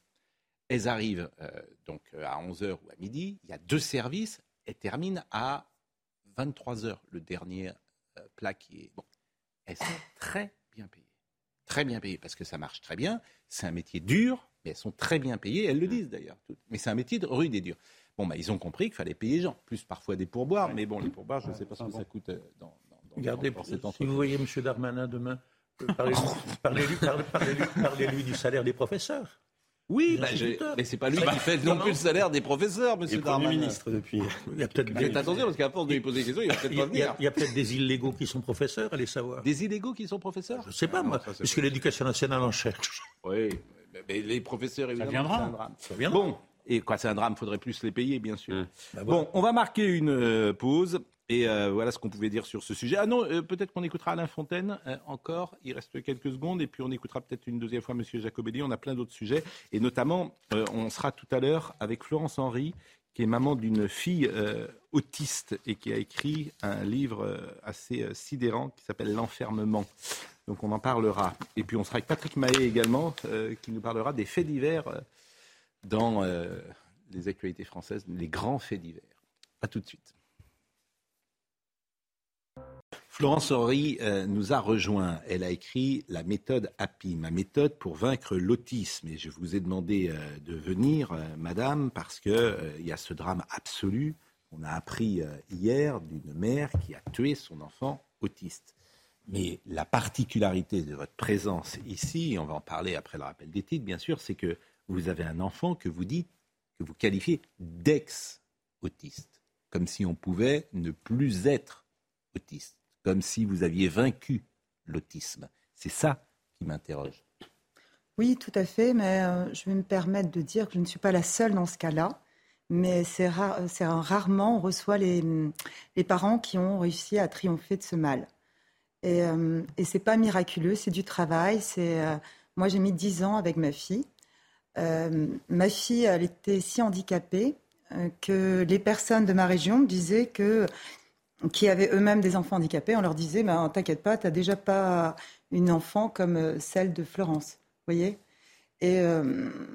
Elles arrivent euh, donc euh, à 11h ou à midi. Il y a deux services. Elles terminent à 23h, le dernier euh, plat qui est. Bon. Elles sont très bien payées. Très bien payées parce que ça marche très bien. C'est un métier dur, mais elles sont très bien payées. Elles le disent d'ailleurs. Mais c'est un métier de rude et dur. Bon, bah, ils ont compris qu'il fallait payer les gens. Plus parfois des pourboires. Mais bon, les pourboires, je ne sais pas ce que ça coûte dans, dans, dans, Regardez, dans cette si vous voyez M. Darmanin demain, parlez-lui parlez- parlez-lui- parlez-lui du salaire des professeurs. Oui, bah, mais c'est pas lui Ça, qui fait non plus le salaire des professeurs, monsieur Darmanin. ministre depuis. Il y a peut-être Faites des, attention parce qu'à force de lui poser des questions, il va peut-être il y a- pas il y a- venir. il y a peut-être des illégaux qui sont professeurs, allez savoir. Des illégaux qui sont professeurs? Je ne sais pas, moi, ça, c'est puisque l'éducation nationale en cherche. Oui, mais, les professeurs, évidemment, viendra. un drame. Ça viendra. Bon, et quoi, c'est un drame, faudrait plus les payer, bien sûr. Bah, voilà. Bon, on va marquer une euh, pause. Et euh, voilà ce qu'on pouvait dire sur ce sujet. Ah non, euh, peut-être qu'on écoutera Alain Fontaine euh, encore. Il reste quelques secondes. Et puis on écoutera peut-être une deuxième fois Monsieur Jacobelli. On a plein d'autres sujets. Et notamment, euh, on sera tout à l'heure avec Florence Henry, qui est maman d'une fille euh, autiste et qui a écrit un livre euh, assez euh, sidérant qui s'appelle L'enfermement. Donc on en parlera. Et puis on sera avec Patrick Mahé également, euh, qui nous parlera des faits divers euh, dans euh, les actualités françaises, les grands faits divers. À tout de suite. Florence Horry euh, nous a rejoint. Elle a écrit la méthode Happy, ma méthode pour vaincre l'autisme. Et je vous ai demandé euh, de venir, madame, parce qu'il il y a ce drame absolu. On a appris hier d'une mère qui a tué son enfant autiste. Mais la particularité de votre présence ici, et on va en parler après le rappel des titres, bien sûr, c'est que vous avez un enfant que vous dites, que vous qualifiez d'ex-autiste. Comme si on pouvait ne plus être autiste. Comme si vous aviez vaincu l'autisme. C'est ça qui m'interroge. Oui, tout à fait, mais euh, je vais me permettre de dire que je ne suis pas la seule dans ce cas-là. Mais c'est un- rarement on reçoit les, les parents qui ont réussi à triompher de ce mal. Et, euh, et c'est pas miraculeux, c'est du travail. Euh, moi j'ai mis 10 ans avec ma fille. Euh, ma fille, elle était si handicapée euh, que les personnes de ma région disaient que qui avaient eux-mêmes des enfants handicapés, on leur disait ben, T'inquiète pas, tu n'as déjà pas une enfant comme euh, celle de Florence. Vous voyez? Et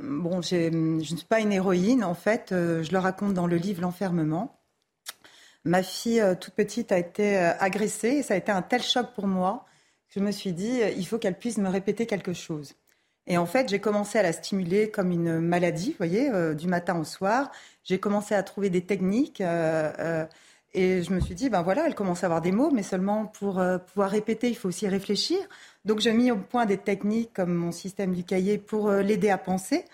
bon, je ne suis pas une héroïne. En fait, je le raconte dans le livre L'enfermement. Ma fille toute petite a été agressée et ça a été un tel choc pour moi que je me suis dit, il faut qu'elle puisse me répéter quelque chose. Et en fait, j'ai commencé à la stimuler comme une maladie, vous voyez, du matin au soir. J'ai commencé à trouver des techniques. et je me suis dit, ben voilà, elle commence à avoir des mots, mais seulement pour pouvoir répéter, il faut aussi réfléchir. Donc j'ai mis au point des techniques comme mon système du cahier pour euh, l'aider à penser.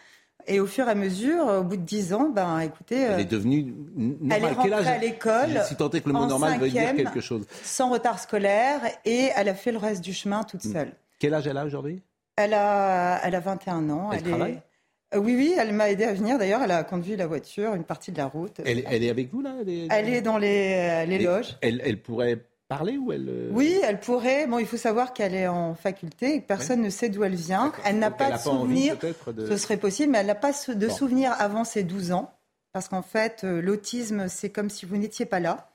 Et au fur et à mesure, au bout de dix ans, ben écoutez, elle est devenue normale. Elle est rentrée à l'école. Si tant est que le mot normal veut dire quelque chose. Sans retard scolaire et elle a fait le reste du chemin toute hmm. seule. Quel âge elle a aujourd'hui? Elle a, elle a 21 ans. Elle, travaille euh, oui, oui, elle m'a aidé à venir. D'ailleurs, elle a conduit la voiture, une partie de la route. Elle, elle est avec vous là? Elle est, dans les, euh, les loges. Elle, elle pourrait parler ou elle euh, Oui, elle pourrait. Bon, il faut savoir qu'elle est en faculté et que personne ne sait d'où elle vient. Elle n'a pas de souvenir. Ce serait possible, mais elle n'a pas de souvenir avant ses 12 ans. Parce qu'en fait, l'autisme, c'est comme si vous n'étiez pas là.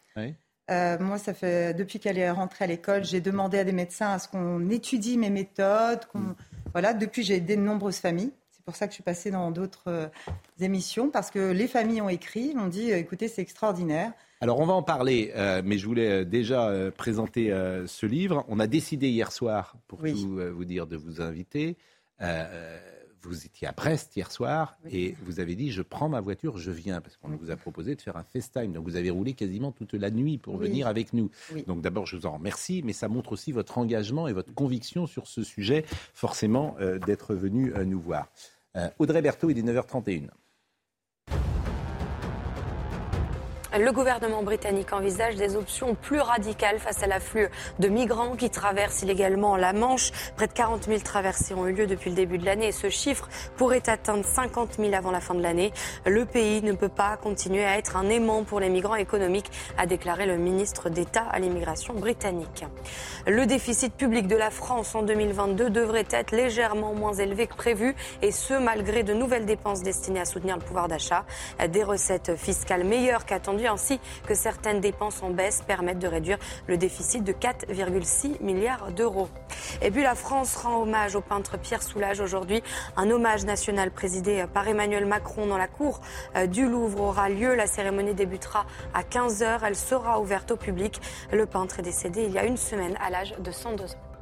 Euh, moi, ça fait depuis qu'elle est rentrée à l'école, j'ai demandé à des médecins à ce qu'on étudie mes méthodes. Mm. Voilà, depuis, j'ai aidé de nombreuses familles. C'est pour ça que je suis passée dans d'autres émissions parce que les familles ont écrit, m'ont dit, écoutez, c'est extraordinaire. Alors on va en parler, euh, mais je voulais euh, déjà euh, présenter ce livre. On a décidé hier soir, pour tout vous dire, de vous inviter. Vous étiez à Brest hier soir et vous avez dit je prends ma voiture, je viens parce qu'on vous a proposé de faire un FaceTime. Donc vous avez roulé quasiment toute la nuit pour venir avec nous. Donc d'abord je vous en remercie, mais ça montre aussi votre engagement et votre conviction sur ce sujet, forcément d'être venu nous voir. Audrey Berthaud, il est 9h31. Le gouvernement britannique envisage des options plus radicales face à l'afflux de migrants qui traversent illégalement la Manche. Près de 40 000 traversées ont eu lieu depuis le début de l'année et ce chiffre pourrait atteindre 50 000 avant la fin de l'année. Le pays ne peut pas continuer à être un aimant pour les migrants économiques, a déclaré le ministre d'État à l'immigration britannique. Le déficit public de la France en 2022 devrait être légèrement moins élevé que prévu et ce malgré de nouvelles dépenses destinées à soutenir le pouvoir d'achat. Des recettes fiscales meilleures qu'attendues ainsi que certaines dépenses en baisse permettent de réduire le déficit de 4,6 milliards d'euros. Et puis la France rend hommage au peintre Pierre Soulages aujourd'hui. Un hommage national présidé par Emmanuel Macron dans la cour euh, du Louvre aura lieu. La cérémonie débutera à 15h. Elle sera ouverte au public. Le peintre est décédé il y a une semaine à l'âge de 102 ans.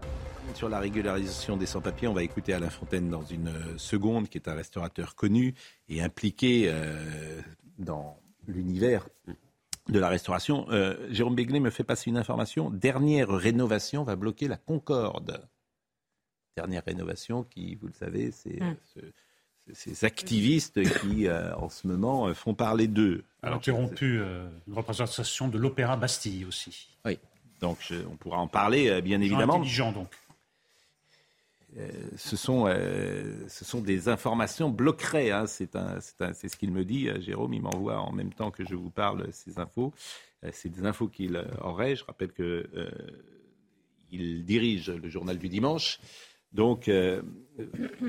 Sur la régularisation des sans-papiers, on va écouter Alain Fontaine dans une seconde, qui est un restaurateur connu et impliqué euh, dans l'univers de la restauration. Euh, Jérôme Béglé me fait passer une information. Dernière rénovation va bloquer la Concorde. Dernière rénovation qui, vous le savez, c'est hum. ces activistes qui, euh, en ce moment, euh, font parler d'eux. Alors, interrompu une représentation de l'Opéra Bastille aussi. Oui, donc on pourra en parler, bien évidemment. Intelligent, donc. Euh, ce, sont, euh, ce sont des informations bloqueraient. Hein. C'est ce qu'il me dit. Euh, Jérôme, il m'envoie en même temps que je vous parle ces infos. C'est des infos qu'il aurait. Je rappelle que il dirige le journal du dimanche. Donc,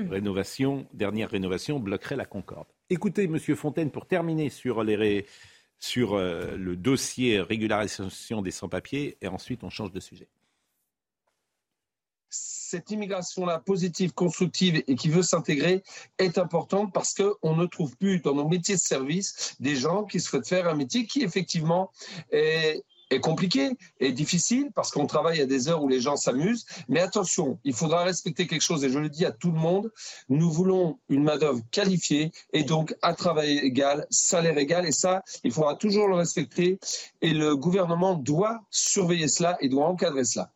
rénovation, dernière rénovation, bloquerait la Concorde. Écoutez, Monsieur Fontaine, pour terminer sur le dossier régularisation des sans-papiers, et ensuite on change de sujet cette immigration-là positive, constructive et qui veut s'intégrer est importante parce qu'on ne trouve plus dans nos métiers de service des gens qui souhaitent faire un métier qui effectivement est, compliqué et difficile parce qu'on travaille à des heures où les gens s'amusent. Mais attention, il faudra respecter quelque chose et je le dis à tout le monde, nous voulons une main-d'œuvre qualifiée et donc à travail égal, salaire égal et ça, il faudra toujours le respecter et le gouvernement doit surveiller cela et doit encadrer cela.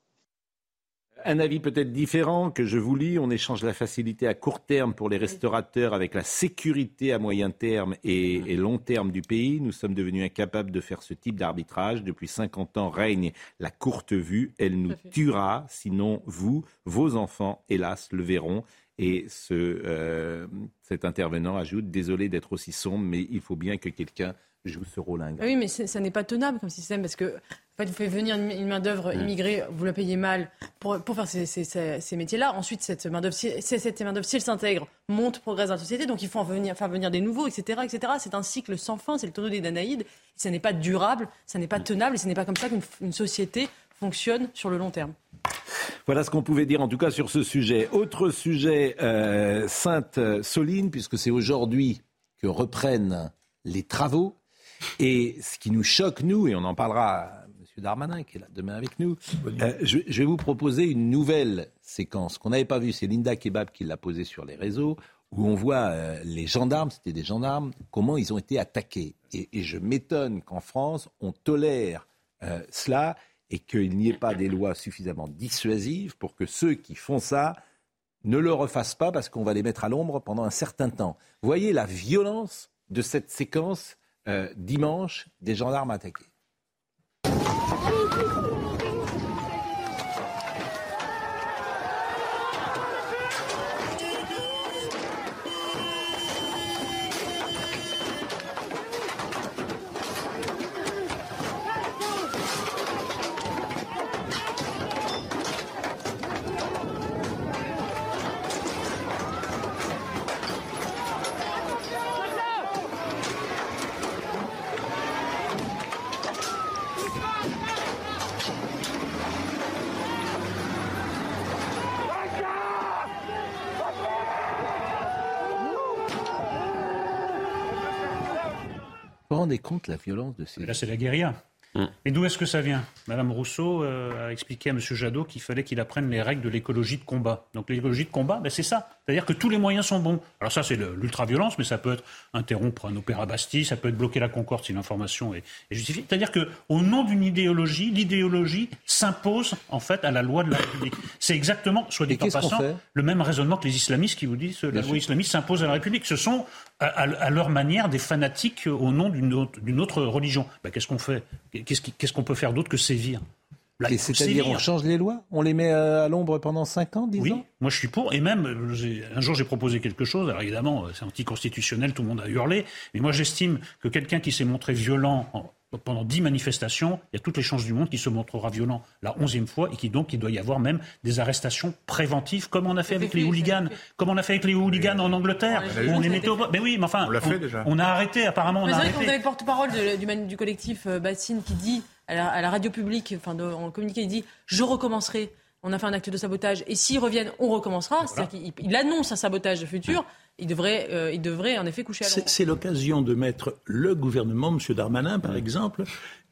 Un avis peut-être différent que je vous lis. On échange la facilité à court terme pour les restaurateurs avec la sécurité à moyen terme et, long terme du pays. Nous sommes devenus incapables de faire ce type d'arbitrage. Depuis 50 ans règne la courte vue. Elle nous tuera, sinon vous, vos enfants, hélas, le verront. Et ce, euh, cet intervenant ajoute, désolé d'être aussi sombre, mais il faut bien que quelqu'un joue ce rôle ah Oui, mais ça n'est pas tenable comme système parce que en fait, vous faites venir une, main-d'œuvre immigrée, vous la payez mal pour, pour faire ces, ces, métiers-là. Ensuite, cette main-d'œuvre, si, cette main si elle s'intègre, monte, progresse dans la société, donc il faut en venir, faire venir des nouveaux, etc. etc. C'est un cycle sans fin, c'est le tonneau des Danaïdes. Ce n'est pas durable, ça n'est pas tenable et ce n'est pas comme ça qu'une société fonctionne sur le long terme. Voilà ce qu'on pouvait dire en tout cas sur ce sujet. Autre sujet, euh, Sainte-Soline, puisque c'est aujourd'hui que reprennent les travaux. Et ce qui nous choque, nous, et on en parlera à M. Darmanin qui est là demain avec nous, euh, je, je vais vous proposer une nouvelle séquence qu'on n'avait pas vue. C'est Linda Kebab qui l'a posée sur les réseaux, où on voit euh, les gendarmes, c'était des gendarmes, comment ils ont été attaqués. Et, et je m'étonne qu'en France, on tolère cela et qu'il n'y ait pas des lois suffisamment dissuasives pour que ceux qui font ça ne le refassent pas parce qu'on va les mettre à l'ombre pendant un certain temps. Voyez la violence de cette séquence euh, dimanche des gendarmes attaqués. La violence de ces... Là, c'est la guérilla. Mais d'où est-ce que ça vient? Madame Rousseau euh, a expliqué à M. Jadot qu'il fallait qu'il apprenne les règles de l'écologie de combat. Donc l'écologie de combat, ben, c'est ça. C'est-à-dire que tous les moyens sont bons. Alors ça, c'est le- l'ultra-violence, mais ça peut être interrompre un opéra Bastille, ça peut être bloquer la Concorde si l'information est, est justifiée. C'est-à-dire qu'au nom d'une idéologie, l'idéologie s'impose en fait à la loi de la République. C'est exactement, soit dit en passant, le même raisonnement que les islamistes qui vous disent que la loi islamiste s'impose à la République. Ce sont, à, à- à leur manière, des fanatiques au nom d'une autre, religion. Ben, qu'est-ce qu'on fait? Qu'est-ce qu'on peut faire d'autre que sévir? Là, Et il faut C'est-à-dire on change les lois? On les met euh, à l'ombre pendant 5 ans, 10 Oui, ans? moi je suis pour. Et même, euh, un jour j'ai proposé quelque chose. Alors évidemment, euh, c'est anticonstitutionnel, tout le monde a hurlé. Mais moi j'estime que quelqu'un qui s'est montré violent en- pendant dix manifestations, il y a toutes les chances du monde qu'il se montrera violent la onzième fois et qui donc il doit y avoir même des arrestations préventives, comme on a fait avec les hooligans, comme on a fait avec les hooligans en Angleterre, On où les mettait au Mais oui, mais enfin, On l'a fait déjà. on a arrêté. Apparemment, on Mais a arrêté. qu'on avait le porte-parole du, collectif euh, Bassine qui dit à la, à la radio publique, enfin de- en communiqué, il dit je recommencerai. On a fait un acte de sabotage et s'ils reviennent, on recommencera. C'est-à-dire qu'il il annonce un sabotage futur. Il devrait, euh, il devrait en effet coucher à l'ombre. C'est c'est l'occasion de mettre le gouvernement, M. Darmanin par exemple,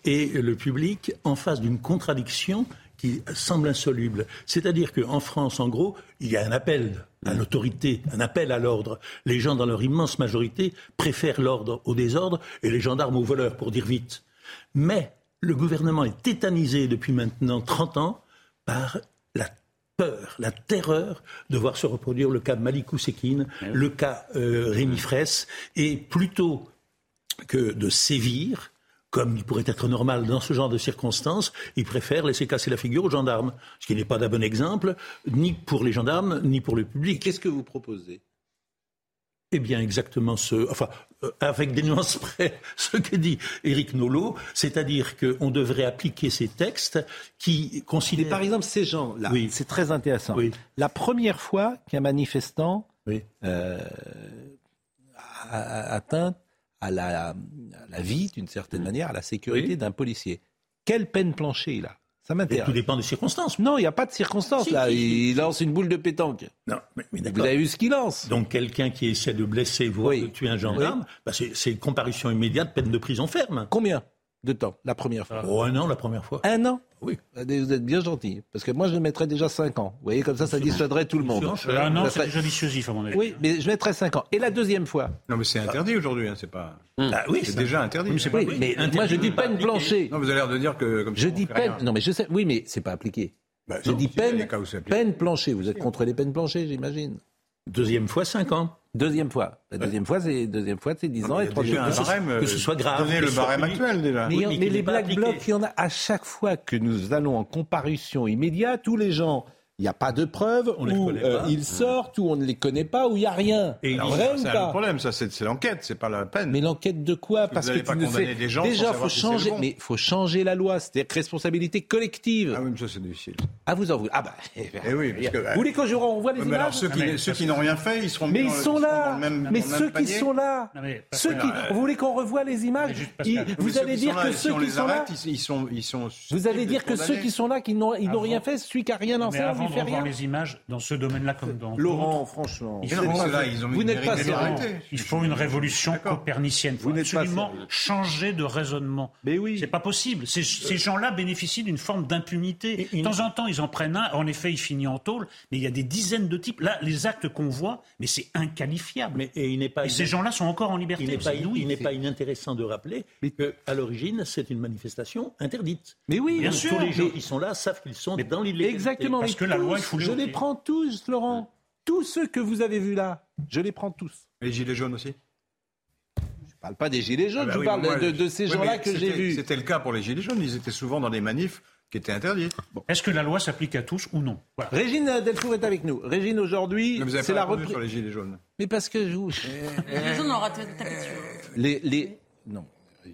et le public en face d'une contradiction qui semble insoluble. C'est-à-dire qu'en France, en gros, il y a un appel à l'autorité, un appel à l'ordre. Les gens, dans leur immense majorité, préfèrent l'ordre au désordre et les gendarmes aux voleurs, pour dire vite. Mais le gouvernement est tétanisé depuis maintenant 30 ans par la peur, la terreur de voir se reproduire le cas de Malikou Sekine, le cas euh, Rémi Fraisse, et plutôt que de sévir, comme il pourrait être normal dans ce genre de circonstances, il préfère laisser casser la figure aux gendarmes, ce qui n'est pas d'un bon exemple, ni pour les gendarmes, ni pour le public. Qu'est-ce que vous proposez? Eh bien, exactement ce, enfin, euh, avec des nuances près, ce que dit Éric Nolot, c'est-à-dire qu'on devrait appliquer ces textes qui considèrent. Par exemple, ces gens-là, Oui. c'est très intéressant. Oui. La première fois qu'un manifestant Oui. euh, a, atteint à la, à la vie, d'une certaine manière, à la sécurité d'un policier, quelle peine plancher il a Ça Et m'intéresse. tout dépend des circonstances. Non, il n'y a pas de circonstance Si, là. si, si. il lance une boule de pétanque. Non, mais, mais Vous avez vu ce qu'il lance Donc quelqu'un qui essaie de blesser, voire Oui. de tuer un gendarme, bah, c'est c'est une comparution immédiate, peine de prison ferme. Combien? De temps la première fois Oh, un an la première fois. Un an Oui. Vous êtes bien gentil. Parce que moi, je mettrais déjà 5 ans. Vous voyez, comme ça, ça dissuaderait tout le monde. Un an, c'est déjà dissuasif à mon avis. Oui, mais je mettrais 5 ans. Et la deuxième fois Non, mais c'est interdit aujourd'hui, hein, c'est pas. Ah oui, C'est déjà interdit. mais pas- Oui, oui, mais interdit, moi, je dis peine plancher. Non, vous avez l'air de dire que comme Je dis peine. rien. Non, mais je sais. Oui, mais c'est pas appliqué. Bah, je non, dis peine. Peine plancher. Vous êtes contre les peines planchées, j'imagine. Deuxième fois, cinq ans. Deuxième fois. La deuxième fois, c'est deuxième fois, c'est 10 Non, ans et il y a 3 déjà un que ce- barème. que ce soit grave, Donnez le barème actuel déjà. Mais, Oui, mais mais qu'il les Black. Blocs, il y en a à chaque fois que nous allons en comparution immédiate, tous les gens il n'y a pas de preuves, On les où connaît euh, pas. ils sortent, où on ne les connaît pas, où il n'y a rien. Et c'est le problème, ça, c'est l'enquête, c'est pas la peine. Mais l'enquête de quoi Parce Parce que vous que n'allez tu ne fais... des gens sans Déjà, faut changer, bon. mais faut changer la loi. C'est-à-dire responsabilité collective. Ah oui, mais ça, c'est difficile. Ah vous en voulez Ah bah. Eh oui, parce que, Vous voulez que je renvoie les mais images alors, ceux qui, Ah, mais ceux parce qui n'ont rien fait, ils seront Mais mis ils sont là. mais ceux qui sont là, ceux qui, vous voulez qu'on revoie les images Vous ceux allez qui dire sont là, que ceux on qui les sont là, arrête, ils, sont, ils sont vous allez dire que ceux qui sont là, qui n'ont ils n'ont Avant- rien fait, celui qui a rien Mais lui de rien. les images, dans ce domaine-là comme dans Laurent, franchement, il faut, vous une n'êtes pas il faut une révolution copernicienne. Il faut Vous n'êtes pas absolument changer de raisonnement. Mais oui. C'est pas possible. Ces, ces gens-là bénéficient d'une forme d'impunité. De temps en temps, ils en prennent un. En effet, il finit en tôle. Mais il y a des dizaines de types. Là, les actes qu'on voit, mais c'est inqualifiable. Mais, et il n'est pas Et ces gens-là sont encore en liberté. Il n'est pas, inintéressant de rappeler qu'à l'origine, c'est une manifestation interdite. Mais oui, Bien sûr. Tous les gens qui sont là savent qu'ils sont dans l'illégalité. Exactement. Parce que la loi, tous, il faut les Je les prends tous, Laurent. Tous ceux que vous avez vus là, je les prends tous. Les gilets jaunes aussi Je parle pas des gilets jaunes, Ah bah je oui, parle moi, de, de ces oui, gens-là que j'ai vus. C'était le cas pour les gilets jaunes. Ils étaient souvent dans des manifs qui étaient interdits. Est-ce que la loi s'applique à tous ou non? Voilà. Régine Delfour est avec nous. Régine, aujourd'hui, c'est la reprise. sur les gilets jaunes. Mais parce que je vous... Les gens, on leur a tapé dessus. Les, les... Non.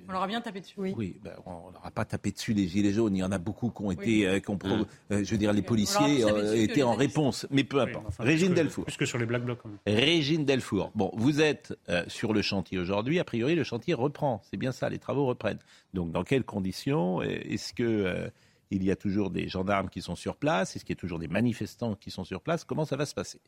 On leur a bien tapé dessus. Oui, ben, on n'aura pas tapé dessus les gilets jaunes. Il y en a beaucoup qui ont été, euh, qui ont pro- Mmh. euh, je veux dire, les policiers euh, étaient en réponse. Mais peu Oui, importe. enfin, Régine plus que- Delfour. Plus que sur les Black Blocs. quand même. Régine Delfour. Bon, vous êtes euh, sur le chantier aujourd'hui. A priori, le chantier reprend. C'est bien ça, les travaux reprennent. Donc, dans quelles conditions? Est-ce que euh, il y a toujours des gendarmes qui sont sur place? Est-ce qu'il y a toujours des manifestants qui sont sur place? Comment ça va se passer?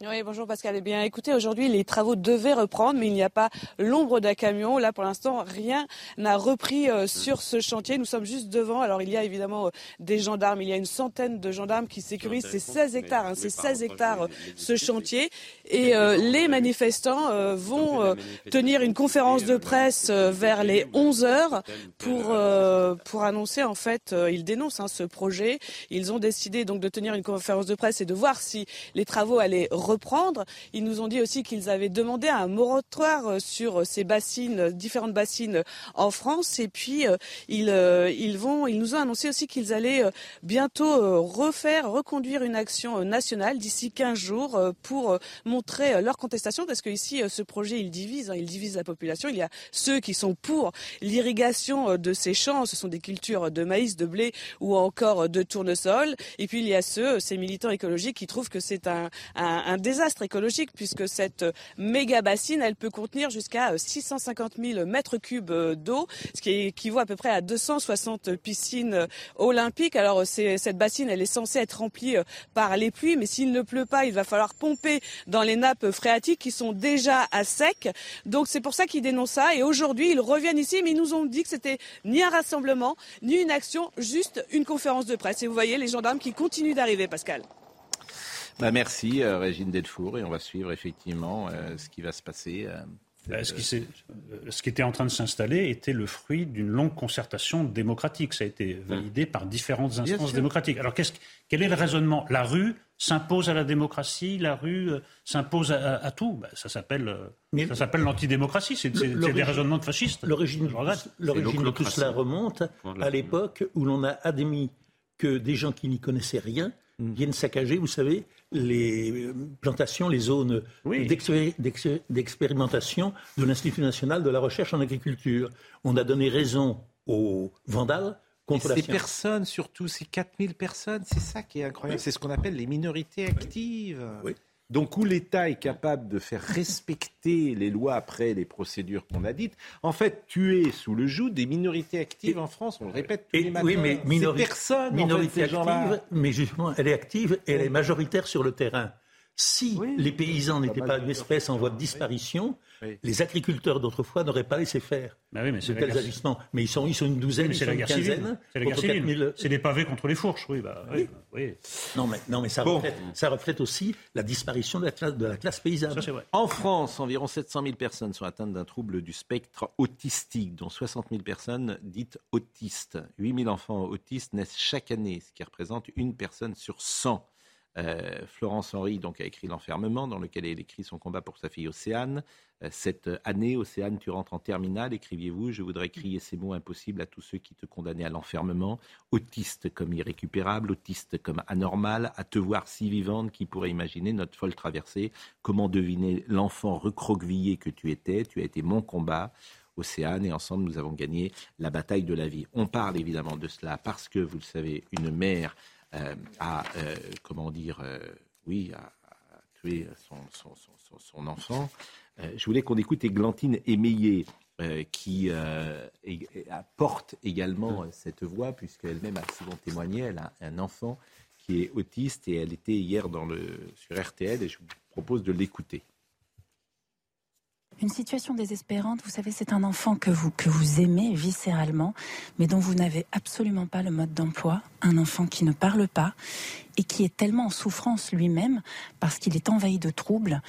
Oui, bonjour Pascal. Eh bien, écoutez, aujourd'hui, les travaux devaient reprendre, mais il n'y a pas l'ombre d'un camion. Là, pour l'instant, rien n'a repris euh, sur ce chantier. Nous sommes juste devant. Alors, il y a évidemment euh, des gendarmes. Il y a une centaine de gendarmes qui sécurisent ces 16 hectares. hein, ces 16 hectares, ce chantier. Et euh, les manifestants euh, vont euh, tenir une conférence de presse euh, vers les 11 heures pour euh, pour annoncer en fait, euh, ils dénoncent hein, ce projet. Ils ont décidé donc de tenir une conférence de presse et de voir si les travaux allaient reprendre. Ils nous ont dit aussi qu'ils avaient demandé un moratoire euh, sur ces bassines, euh, différentes bassines en France. Et puis euh, ils euh, ils vont, ils nous ont annoncé aussi qu'ils allaient euh, bientôt euh, refaire, reconduire une action euh, nationale d'ici 15 jours euh, pour euh, montrer euh, leur contestation parce que ici euh, ce projet il divise, hein, il divise la population. Il y a ceux qui sont pour l'irrigation euh, de ces champs, ce sont des cultures de maïs, de blé ou encore euh, de tournesol. Et puis il y a ceux, euh, ces militants écologiques qui trouvent que c'est un, un, un désastre écologique puisque cette euh, méga bassine elle peut contenir jusqu'à euh, 650 000 mètres cubes euh, d'eau, ce qui équivaut à peu près à 260 piscines euh, olympiques. Alors euh, cette bassine elle est censée être remplie euh, par les pluies, mais s'il ne pleut pas, il va falloir pomper dans les nappes phréatiques qui sont déjà à sec. Donc c'est pour ça qu'ils dénoncent ça. Et aujourd'hui, ils reviennent ici, mais ils nous ont dit que c'était ni un rassemblement, ni une action, juste une conférence de presse. Et vous voyez les gendarmes qui continuent d'arriver, Pascal. Bah, Merci, euh, Régine Delfour. Et on va suivre effectivement euh, ce qui va se passer. euh, Euh, Ce qui, s'est- ce qui était en train de s'installer était le fruit d'une longue concertation démocratique. Ça a été validé par différentes instances démocratiques. Alors quel est le raisonnement? La rue s'impose à la démocratie, la rue s'impose à, à- à tout? Ben, ça s'appelle euh, Mais- ça s'appelle l'antidémocratie. C'est des L'origine- raisonnement de fascistes. L'origine de tout cela remonte à l'époque où l'on a admis que des gens qui n'y connaissaient rien Mm. viennent saccager, vous savez, les plantations, les zones d'expé- d'ex- d'expérimentation de l'Institut national de la recherche en agriculture. On a donné raison aux vandales contre la ces science. personnes, surtout ces 4000 personnes, c'est ça qui est incroyable. C'est ce qu'on appelle les minorités actives. Donc où l'État est capable de faire respecter les lois après les procédures qu'on a dites, en fait, tu es sous le joug des minorités actives en France. On le répète tous les matins. Oui, mais minori- personnes, minorité en fait, active, mais justement, elle est active et elle est majoritaire sur le terrain. Si les paysans n'étaient pas une espèce en voie de disparition, les agriculteurs d'autrefois n'auraient pas laissé faire Bah oui, mais de tels agissements. Mais ils sont, ils sont une douzaine, Mais ils c'est sont la une guerre civile. quinzaine. C'est la guerre contre civile. 4000. C'est des pavés contre les fourches. Oui, bah, oui, oui. Non, mais, non, mais ça, reflète, ça reflète aussi la disparition de la classe, de la classe paysanne. En France, environ 700 000 personnes sont atteintes d'un trouble du spectre autistique, dont 60 000 personnes dites autistes. 8 000 enfants autistes naissent chaque année, ce qui représente une personne sur 100. Euh, Florence Henry donc, a écrit L'enfermement, dans lequel elle écrit son combat pour sa fille Océane. Euh, cette année, Océane, tu rentres en terminale, écriviez-vous, je voudrais crier ces mots impossibles à tous ceux qui te condamnaient à l'enfermement. Autiste comme irrécupérable, autiste comme anormal, à te voir si vivante, qui pourrait imaginer notre folle traversée Comment deviner l'enfant recroquevillé que tu étais? Tu as été mon combat. Océane et ensemble nous avons gagné la bataille de la vie. On parle évidemment de cela parce que, vous le savez, une mère a, euh, comment dire, euh, oui, a, tué son, enfant. je voulais qu'on écoute Églantine Émeillé. qui apporte également cette voix, puisqu'elle-même a souvent témoigné. Elle a un enfant qui est autiste et elle était hier dans le, sur RTL et je vous propose de l'écouter. Une situation désespérante, vous savez, c'est un enfant que vous, que vous aimez viscéralement, mais dont vous n'avez absolument pas le mode d'emploi. Un enfant qui ne parle pas et qui est tellement en souffrance lui-même parce qu'il est envahi de troubles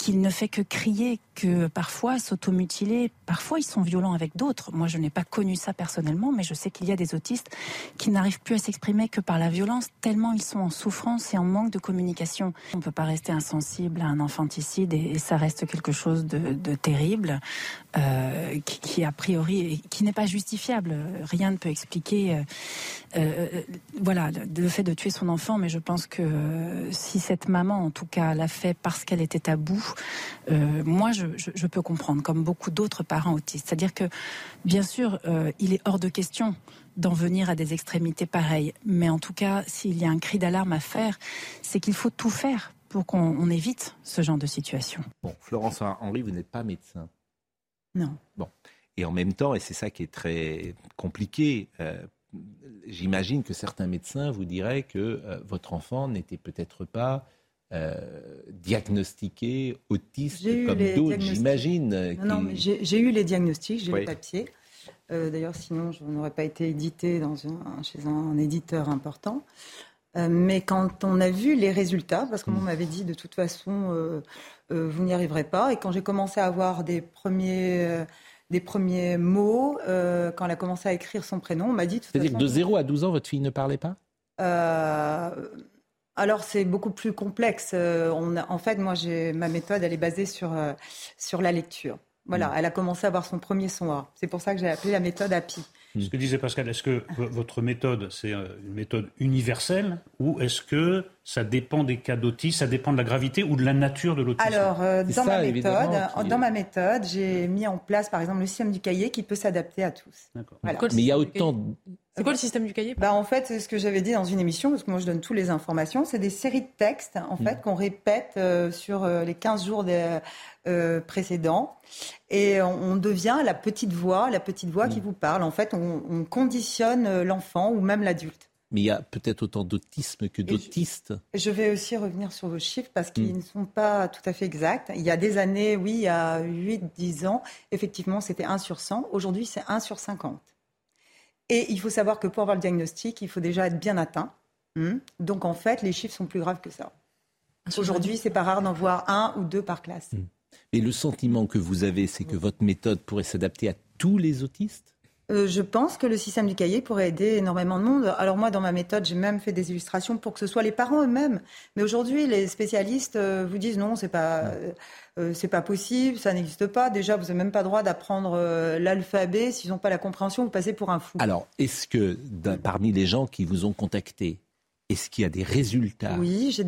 qu'il ne fait que crier, que parfois s'automutiler, parfois ils sont violents avec d'autres. Moi, je n'ai pas connu ça personnellement, mais je sais qu'il y a des autistes qui n'arrivent plus à s'exprimer que par la violence, tellement ils sont en souffrance et en manque de communication. On ne peut pas rester insensible à un infanticide et, ça reste quelque chose de, terrible, euh, qui, a priori, qui n'est pas justifiable. Rien ne peut expliquer, euh, euh, voilà, le fait de tuer son enfant, mais je pense que si cette maman, en tout cas, l'a fait parce qu'elle était à bout, moi, je, peux comprendre, comme beaucoup d'autres parents autistes. C'est-à-dire que, bien sûr, il est hors de question d'en venir à des extrémités pareilles. Mais en tout cas, s'il y a un cri d'alarme à faire, c'est qu'il faut tout faire pour qu'on évite ce genre de situation. Bon, Florence Henri, vous n'êtes pas médecin. Non. Bon. Et en même temps, et c'est ça qui est très compliqué, euh, j'imagine que certains médecins vous diraient que votre enfant n'était peut-être pas euh, diagnostiqué autiste comme d'autres, j'imagine. Non, j'ai eu les diagnostics, j'ai le papier. Euh, d'ailleurs, sinon, je n'aurais pas été édité dans un, chez un, éditeur important. Euh, mais quand on a vu les résultats, parce qu'on m'avait dit de toute façon, vous n'y arriverez pas, et quand j'ai commencé à avoir des premiers des premiers mots, quand elle a commencé à écrire son prénom, on m'a dit... C'est-à-dire que de 0 à 12 ans, votre fille ne parlait pas? Alors c'est beaucoup plus complexe. Euh, on en fait, moi, ma méthode, elle est basée sur, euh, sur la lecture. Voilà, mm. elle a commencé à avoir son premier son A. C'est pour ça que j'ai appelé la méthode API. Ce que disait Pascal, est-ce que votre méthode, c'est euh, une méthode universelle ou est-ce que ça dépend des cas d'autisme, ça dépend de la gravité ou de la nature de l'autisme? Alors, dans, ma méthode, dans ma méthode, j'ai mis en place, par exemple, le système du cahier qui peut s'adapter à tous. Mais il y a autant c'est quoi le système du cahier bah, En fait, c'est ce que j'avais dit dans une émission, parce que moi je donne toutes les informations. C'est des séries de textes en fait, mm. qu'on répète euh, sur euh, les 15 jours des, euh, précédents. Et on, devient la petite voix, la petite voix qui mm. vous parle. En fait, on, conditionne l'enfant ou même l'adulte. Mais il y a peut-être autant d'autisme que d'autistes. Je, vais aussi revenir sur vos chiffres parce qu'ils mm. ne sont pas tout à fait exacts. Il y a des années, oui, il y a 8-10 ans, effectivement, c'était 1 sur 100. Aujourd'hui, c'est 1 sur 50. Et il faut savoir que pour avoir le diagnostic, il faut déjà être bien atteint. Hmm. Donc en fait, les chiffres sont plus graves que ça. Aujourd'hui, c'est pas rare d'en voir un ou deux par classe. Hmm. Et le sentiment que vous avez, c'est que votre méthode pourrait s'adapter à tous les autistes? Euh, je pense que le système du cahier pourrait aider énormément de monde. Alors moi, dans ma méthode, j'ai même fait des illustrations pour que ce soit les parents eux-mêmes. Mais aujourd'hui, les spécialistes euh, vous disent non, c'est pas, euh, c'est pas possible, ça n'existe pas. Déjà, vous n'avez même pas le droit d'apprendre l'alphabet s'ils n'ont pas la compréhension. Vous passez pour un fou. Alors, est-ce que parmi les gens qui vous ont contacté, est-ce qu'il y a des résultats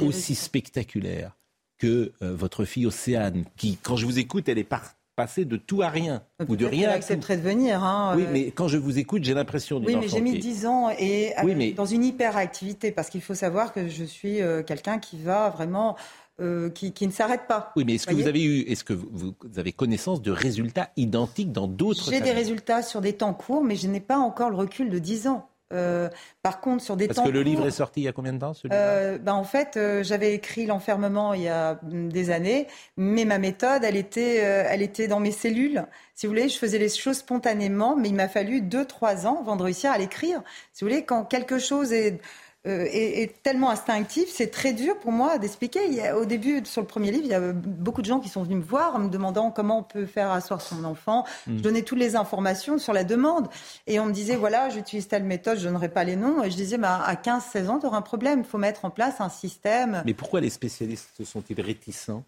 aussi spectaculaires que votre fille Océane, qui, quand je vous écoute, elle est partie passer de tout à rien ou de rien. Accepterait de venir. Hein, oui, euh. mais quand je vous écoute, j'ai l'impression Oui, mais j'ai mis 10 ans et dans une hyperactivité parce qu'il faut savoir que je suis euh, quelqu'un qui va vraiment. Euh, qui, qui, ne s'arrête pas. Oui, mais est-ce que vous avez eu, est-ce que vous, avez connaissance de résultats identiques dans d'autres J'ai des résultats sur des temps courts, mais je n'ai pas encore le recul de 10 ans. Euh, par contre, sur des Parce temps. Que le livre est sorti il y a combien de temps euh, ben, En fait, euh, j'avais écrit l'enfermement il y a mm, des années, mais ma méthode, elle était, elle était dans mes cellules. Si vous voulez, je faisais les choses spontanément, mais il m'a fallu 2-3 ans avant de réussir à l'écrire. Si vous voulez, quand quelque chose est euh, est, est tellement instinctif, c'est très dur pour moi d'expliquer. Au début, sur le premier livre, il y a beaucoup de gens qui sont venus me voir en me demandant comment on peut faire asseoir son enfant. Mm. Je donnais toutes les informations sur la demande. Et on me disait, voilà, j'utilise telle méthode, je donnerai pas les noms. Et je disais, bah, à 15-16 ans, tu auras un problème. Il faut mettre en place un système. Mais pourquoi les spécialistes sont-ils réticents?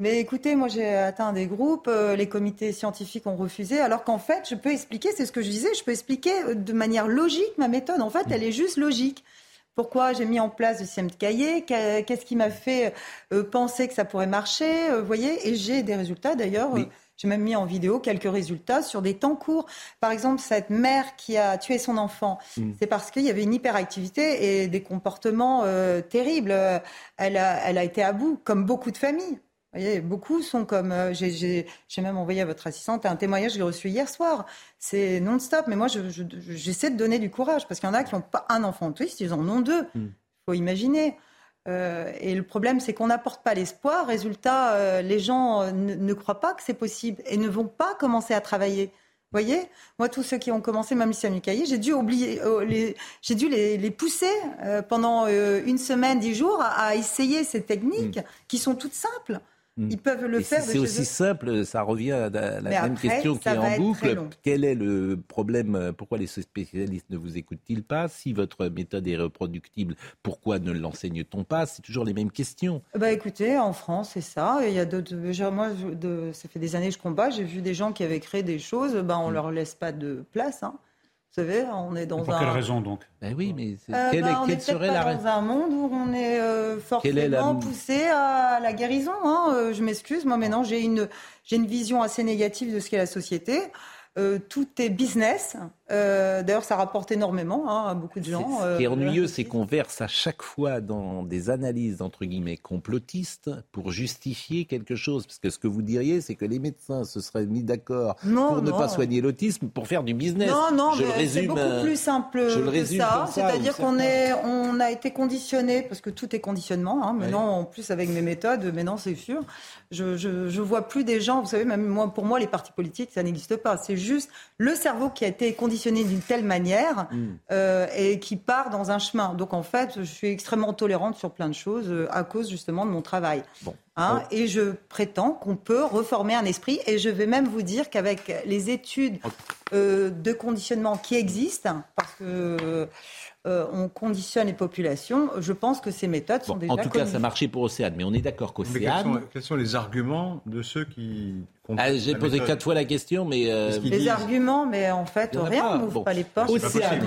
Mais écoutez, moi j'ai atteint des groupes, euh, les comités scientifiques ont refusé, alors qu'en fait, je peux expliquer, c'est ce que je disais, je peux expliquer euh, de manière logique ma méthode. En fait, elle est juste logique. Pourquoi j'ai mis en place le système de cahier Qu'est- Qu'est-ce qui m'a fait euh, penser que ça pourrait marcher euh, Vous voyez? Et j'ai des résultats d'ailleurs. euh, J'ai même mis en vidéo quelques résultats sur des temps courts. Par exemple, cette mère qui a tué son enfant, Mm. c'est parce qu'il y avait une hyperactivité et des comportements euh, terribles. Elle a, elle a été à bout, comme beaucoup de familles. Vous voyez, beaucoup sont comme. euh, j'ai- même envoyé à votre assistante un témoignage que j'ai reçu hier soir. C'est non-stop, mais moi, je- je- j'essaie de donner du courage parce qu'il y en a qui n'ont pas un enfant autiste, ils en ont deux. Il faut imaginer. Euh, et le problème, c'est qu'on n'apporte pas l'espoir. Résultat, euh, les gens ne, ne croient pas que c'est possible et ne vont pas commencer à travailler. Vous voyez? Moi, tous ceux qui ont commencé, même c'est cahier, j'ai dû oublier, euh, les, j'ai dû les, les pousser pendant une semaine, dix jours, à, à essayer ces techniques qui sont toutes simples. Ils peuvent le Et faire. si c'est aussi eux. simple, ça revient à la Mais même après, question qui est en boucle. Quel est le problème euh, Pourquoi les spécialistes ne vous écoutent-ils pas? Si votre méthode est reproductible, pourquoi ne l'enseigne-t-on pas? C'est toujours les mêmes questions. Bah écoutez, en France, c'est ça. Il y a d'autres. Moi, je- de- ça fait des années que je combat. J'ai vu des gens qui avaient créé des choses. Bah, Mm. on leur laisse pas de place. hein. Vous savez, on est dans Pour un. quelle raison donc? Ben oui, mais c'est- Euh, quelle, bah, est- on quelle est serait pas la dans un monde où on est euh, Quelle est la- forcément poussé à la guérison. hein. Euh, je m'excuse, moi maintenant j'ai une j'ai une vision assez négative de ce qu'est la société. Euh, tout est business. Euh, D'ailleurs, ça rapporte énormément hein, à beaucoup de gens. Ce qui est Euh, ennuyeux, c'est qu'on verse à chaque fois dans des analyses, entre guillemets, complotistes pour justifier quelque chose. Parce que ce que vous diriez, c'est que les médecins se seraient mis d'accord Non, pour ne pas soigner l'autisme, pour faire du business. Non, non, je mais c'est beaucoup euh, plus simple je le que résume ça. C'est-à-dire qu'on est, on a été conditionné, parce que tout est conditionnement. Hein, maintenant, en plus avec mes méthodes, maintenant c'est sûr. Je, je, je vois plus des gens. Vous savez, même moi, pour moi, les partis politiques, ça n'existe pas. C'est juste le cerveau qui a été conditionné d'une telle manière Mm. euh, et qui part dans un chemin. Donc en fait, je suis extrêmement tolérante sur plein de choses euh, à cause justement de mon travail. Hein, Et je prétends qu'on peut reformer un esprit. Et je vais même vous dire qu'avec les études euh, de conditionnement qui existent, parce que euh, on conditionne les populations, je pense que ces méthodes sont déjà En tout cas, ça marchait pour Océane, mais on est d'accord Mais quels sont, qu'Océane. quels sont les arguments de ceux qui... Ah, J'ai posé méthode quatre fois la question, mais. euh, Les disent arguments, mais en fait, en rien pas. n'ouvre Bon. pas les portes. Océane,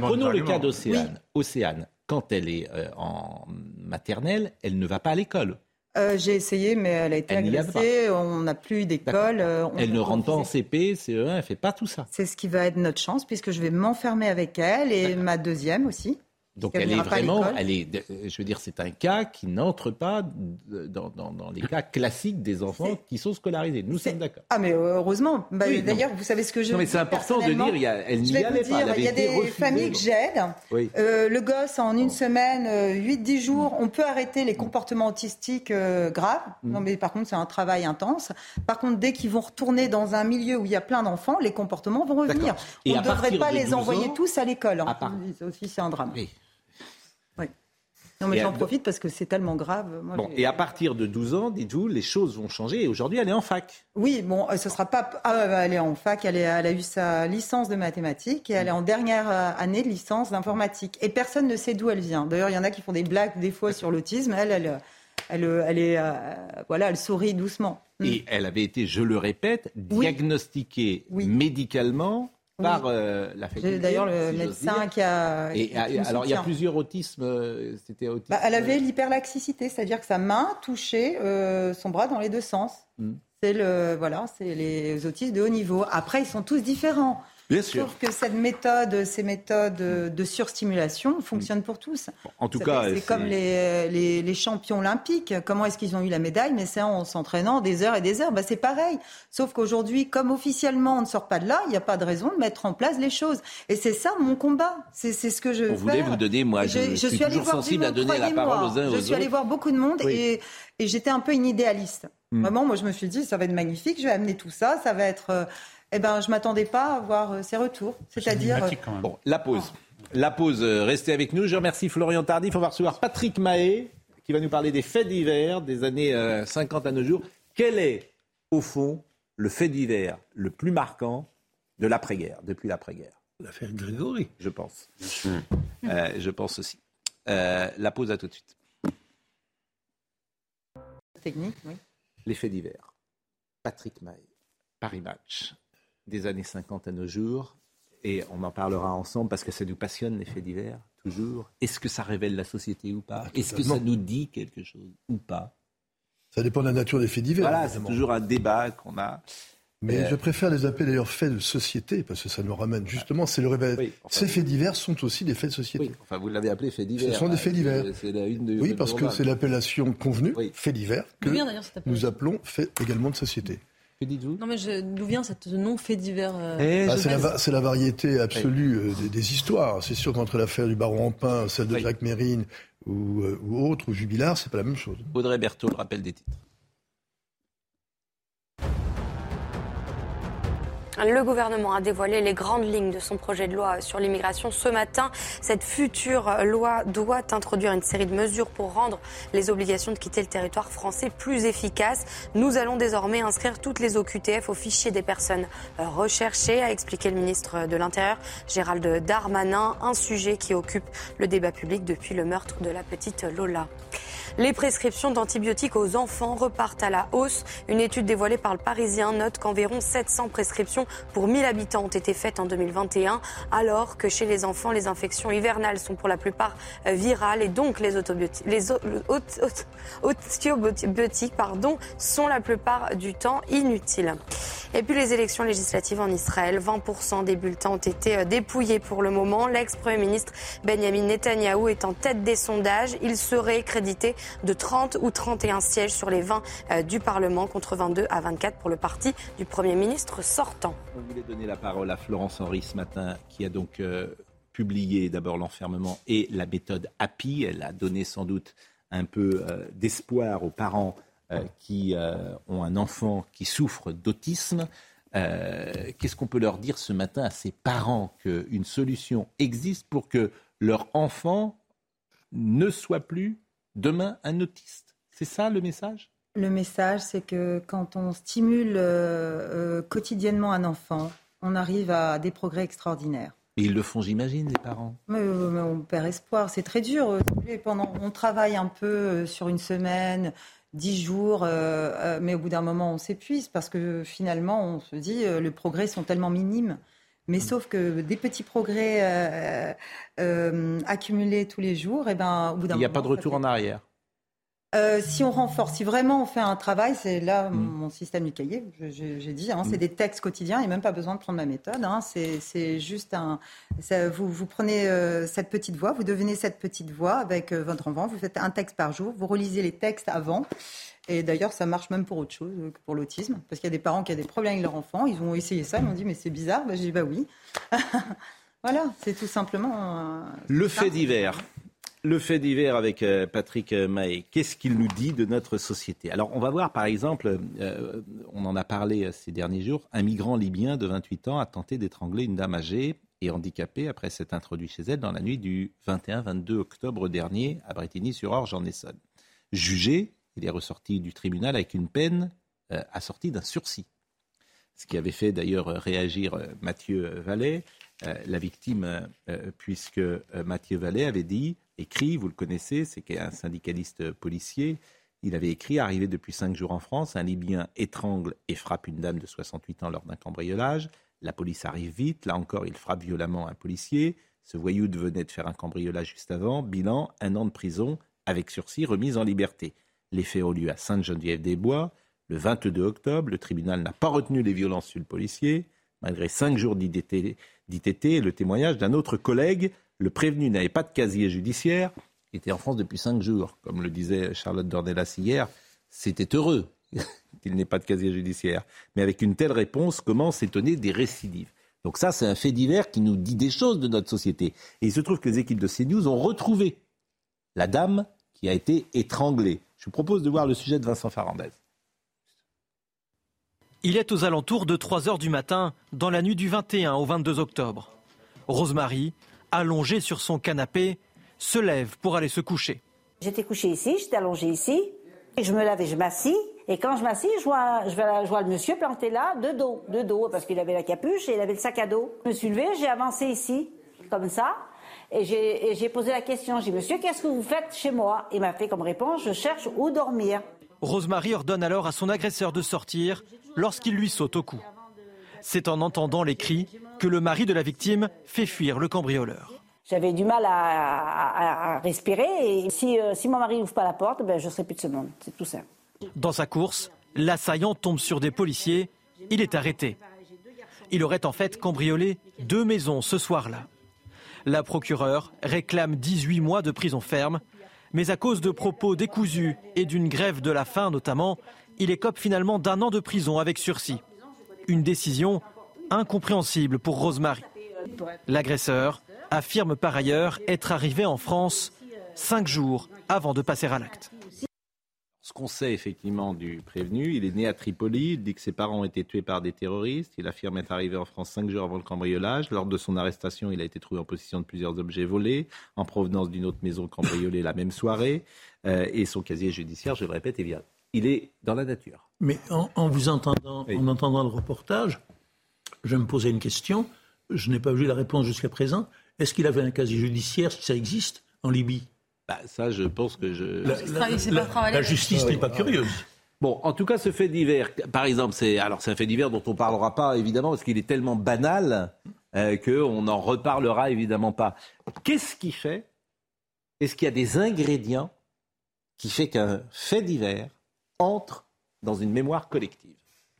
prenons le cas d'Océane. Océane, quand elle est euh, en maternelle, elle ne va pas à l'école. Euh, J'ai essayé, mais elle a été Elle agressée. On n'a plus d'école. euh, Elle ne rentre pas en. CP, CE1, elle fait pas tout ça. C'est ce qui va être notre chance, puisque je vais m'enfermer avec elle et ma deuxième aussi. Donc elle est vraiment, elle est, euh, je veux dire, c'est un cas qui n'entre pas dans, dans- dans les cas classiques des enfants qui sont scolarisés. Nous sommes d'accord. Ah mais euh, heureusement. Bah, Oui, D'ailleurs, vous savez ce que je Non, mais c'est important de dire, il y a- elle n'y allait pas, dire, il y a des refusée. familles que j'aide. Oui. Euh, le gosse, en une semaine, euh, 8-10 jours, on peut arrêter les comportements autistiques euh, graves. Mm. Non, mais par contre, c'est un travail intense. Par contre, dès qu'ils vont retourner dans un milieu où il y a plein d'enfants, les comportements vont revenir. Et on ne devrait pas les 12 envoyer ans- tous à l'école. hein. Part- aussi, c'est un drame. Oui. Non, mais j'en profite parce que c'est tellement grave. Moi, Bon, et à partir de 12 ans, dites-vous, les choses vont changer. Et aujourd'hui, elle est en fac. Oui, bon, euh, ce sera pas. Ah, elle est en fac, elle, est- elle a eu sa licence de mathématiques et elle est en dernière euh, année de licence d'informatique. Et personne ne sait d'où elle vient. D'ailleurs, il y en a qui font des blagues des fois sur l'autisme. Elle, elle, elle, elle est, euh, voilà, elle sourit doucement. Mm. Et elle avait été, je le répète, diagnostiquée médicalement par euh, la faculté. J'ai d'ailleurs le si médecin qui a. Et, qui alors, il y a plusieurs autismes. euh, C'était autisme. Bah, elle avait l'hyperlaxicité, c'est-à-dire que sa main touchait euh, son bras dans les deux sens. Mm. C'est le, voilà, c'est les autistes de haut niveau. Après, ils sont tous différents. Bien sûr. Sauf que cette méthode, ces méthodes de surstimulation fonctionnent pour tous. En tout cas, c'est comme les, les, les champions olympiques. Comment est-ce qu'ils ont eu la médaille? Mais c'est en s'entraînant des heures et des heures. Bah, c'est pareil. Sauf qu'aujourd'hui, comme officiellement on ne sort pas de là, il n'y a pas de raison de mettre en place les choses. Et c'est ça mon combat. C'est ce que je. On voulait vous donner, moi, je, suis suis allée toujours sensible à donner la parole aux uns aux Je autres. suis allée voir beaucoup de monde Oui. et, et j'étais un peu une idéaliste. Vraiment, moi, je me suis dit, ça va être magnifique, je vais amener tout ça, ça va être. Euh, eh ben, je m'attendais pas à avoir euh, ces retours. C'est-à-dire. euh, Bon, la pause. La pause, euh, restez avec nous. Je remercie Florian Tardif. On va recevoir Patrick Mahé qui va nous parler des faits divers des années 50 à nos jours. Quel est, au fond, le fait divers le plus marquant de l'après-guerre, depuis l'après-guerre? L'affaire Grégory. Je pense. Euh, je pense aussi. Euh, la pause à tout de suite. Technique, oui. Les faits divers. Patrick Mahé, Paris Match, des années 50 à nos jours. Et on en parlera ensemble parce que ça nous passionne, les faits divers, toujours. Est-ce que ça révèle la société ou pas? Est-ce que ça nous dit quelque chose ou pas? Ça dépend de la nature des faits divers. Voilà, c'est toujours un débat qu'on a. Mais Euh, je préfère les appeler d'ailleurs faits de société, parce que ça nous ramène justement, c'est le réveil. Oui, enfin, Ces faits divers sont aussi des faits de société. Oui, enfin vous l'avez appelé faits divers. Ce sont des hein, faits divers. la une de Oui, parce que c'est l'appellation convenue, faits divers, que nous appelons faits également de société. Que dites-vous? Non, mais je- d'où vient cette nom fait divers euh, Ah, c'est, la, va- c'est la variété absolue euh, des, des histoires. C'est sûr qu'entre l'affaire du baron Rampin, celle de Jacques Mérine ou, euh, ou autre, ou Jubilard, c'est pas la même chose. Audrey Berthaud, le rappel des titres. Le gouvernement a dévoilé les grandes lignes de son projet de loi sur l'immigration ce matin. Cette future loi doit introduire une série de mesures pour rendre les obligations de quitter le territoire français plus efficaces. Nous allons désormais inscrire toutes les OQTF au fichier des personnes recherchées, a expliqué le ministre de l'Intérieur Gérald Darmanin, un sujet qui occupe le débat public depuis le meurtre de la petite Lola. Les prescriptions d'antibiotiques aux enfants repartent à la hausse. Une étude dévoilée par le Parisien note qu'environ 700 prescriptions pour 1000 habitants ont été faites en 2021, alors que chez les enfants, les infections hivernales sont pour la plupart euh, virales et donc les, autobiotiques, les o- aut- aut- antibiotiques pardon, sont la plupart du temps inutiles. Et puis les élections législatives en Israël, 20% des bulletins ont été euh, dépouillés pour le moment. L'ex-premier ministre Benjamin Netanyahou est en tête des sondages. Il serait crédité de 30 ou 31 sièges sur les 20 euh, du Parlement contre 22 à 24 pour le parti du Premier ministre sortant. On voulait donner la parole à Florence Henry ce matin, qui a donc euh, publié d'abord l'enfermement et la méthode Happy. Elle a donné sans doute un peu euh, d'espoir aux parents qui ont un enfant qui souffre d'autisme. Qu'est-ce qu'on peut leur dire ce matin à ces parents qu'une solution existe pour que leur enfant ne soit plus demain un autiste C'est ça le message? Le message, c'est que quand on stimule euh, euh, quotidiennement un enfant, on arrive à des progrès extraordinaires. Et ils le font, j'imagine, les parents. Mais, euh, mais on perd espoir. C'est très dur. Pendant, on travaille un peu sur une semaine, dix jours, mais au bout d'un moment, on s'épuise parce que finalement, on se dit les progrès sont tellement minimes. Mais sauf que des petits progrès euh, euh, accumulés tous les jours, et ben, au bout d'un Il n'y a moment, pas de retour en arrière. Euh, si on renforce, si vraiment on fait un travail, c'est là mon système du cahier, j'ai dit, hein, c'est Mm. des textes quotidiens, il n'y a même pas besoin de prendre ma méthode, hein, c'est juste un... ça- vous, vous prenez euh, cette petite voix, vous devenez cette petite voix avec euh, votre enfant, vous faites un texte par jour, vous relisez les textes avant, et d'ailleurs ça marche même pour autre chose que pour l'autisme, parce qu'il y a des parents qui ont des problèmes avec leur enfant, ils ont essayé ça, ils m'ont dit mais c'est bizarre, bah, j'ai dit bah oui. voilà, c'est tout simplement... Le fait divers. Le fait divers avec euh, Patrick Mahé. Qu'est-ce qu'il nous dit de notre société? Alors, on va voir, par exemple, euh, on en a parlé euh, ces derniers jours, un migrant libyen de 28 ans a tenté d'étrangler une dame âgée et handicapée après s'être introduit chez elle dans la nuit du 21-22 octobre dernier à Bretigny-sur-Orge en Essonne. Jugé, il est ressorti du tribunal avec une peine assortie d'un sursis. Ce qui avait fait d'ailleurs réagir Mathieu Vallet, la victime, puisque Mathieu Vallet avait dit, écrit, vous le connaissez, c'est qu'un syndicaliste policier, il avait écrit, arrivé depuis cinq jours en France, un Libyen étrangle et frappe une dame de 68 ans lors d'un cambriolage. La police arrive vite, là encore, il frappe violemment un policier. Ce voyou venait de faire un cambriolage juste avant. Bilan, un an de prison avec sursis, remise en liberté. Les faits ont lieu à Sainte-Geneviève-des-Bois. Le 22 octobre, le tribunal n'a pas retenu les violences sur le policier. Malgré cinq jours d'ITT, le témoignage d'un autre collègue, le prévenu n'avait pas de casier judiciaire, il était en France depuis cinq jours. Comme le disait Charlotte Dornelas hier, c'était heureux qu'il n'ait pas de casier judiciaire. Mais avec une telle réponse, comment s'étonner des récidives? Donc ça, c'est un fait divers qui nous dit des choses de notre société. Et il se trouve que les équipes de CNews ont retrouvé la dame qui a été étranglée. Je vous propose de voir le sujet de Vincent Farandez. Il est aux alentours de 3 heures du matin, dans la nuit du 21 au 22 octobre. Rosemary, allongé sur son canapé, se lève pour aller se coucher. J'étais couché ici, j'étais allongé ici. Et je me lève et je m'assis. Et quand je m'assis, je vois, je, vois, je vois le monsieur planté là, de dos, de dos, parce qu'il avait la capuche et il avait le sac à dos. Je me suis levée, j'ai avancé ici, comme ça. Et j'ai posé la question. J'ai dit, monsieur, qu'est-ce que vous faites chez moi? Il m'a fait comme réponse, je cherche où dormir. Rosemary ordonne alors à son agresseur de sortir lorsqu'il lui saute au cou. C'est en entendant les cris que le mari de la victime fait fuir le cambrioleur. J'avais du mal à, respirer et si, euh, si mon mari n'ouvre pas la porte, ben, je ne serai plus de ce monde. C'est tout simple. Dans sa course, l'assaillant tombe sur des policiers. Il est arrêté. Il aurait en fait cambriolé deux maisons ce soir-là. La procureure réclame 18 mois de prison ferme, mais à cause de propos décousus et d'une grève de la faim notamment, il écope finalement d'un an de prison avec sursis. Une décision incompréhensible pour Rosemary. L'agresseur affirme par ailleurs être arrivé en France cinq jours avant de passer à l'acte. Ce qu'on sait effectivement du prévenu, il est né à Tripoli, il dit que ses parents ont été tués par des terroristes, il affirme être arrivé en France cinq jours avant le cambriolage. Lors de son arrestation, il a été trouvé en possession de plusieurs objets volés, en provenance d'une autre maison cambriolée la même soirée, euh, et son casier judiciaire, je le répète, est bien. Il est dans la nature. Mais en, vous entendant, en entendant le reportage, je me posais une question, je n'ai pas vu la réponse jusqu'à présent. Est-ce qu'il avait un casier judiciaire, si ça existe, en Libye? Bah, ça, je pense que je. La, justice n'est pas curieuse. Bon, en tout cas, ce fait divers, par exemple, c'est alors c'est un fait divers dont on ne parlera pas évidemment parce qu'il est tellement banal euh, qu'on n'en reparlera évidemment pas. Qu'est-ce qui fait Est-ce qu'il y a des ingrédients qui fait qu'un fait divers entre dans une mémoire collective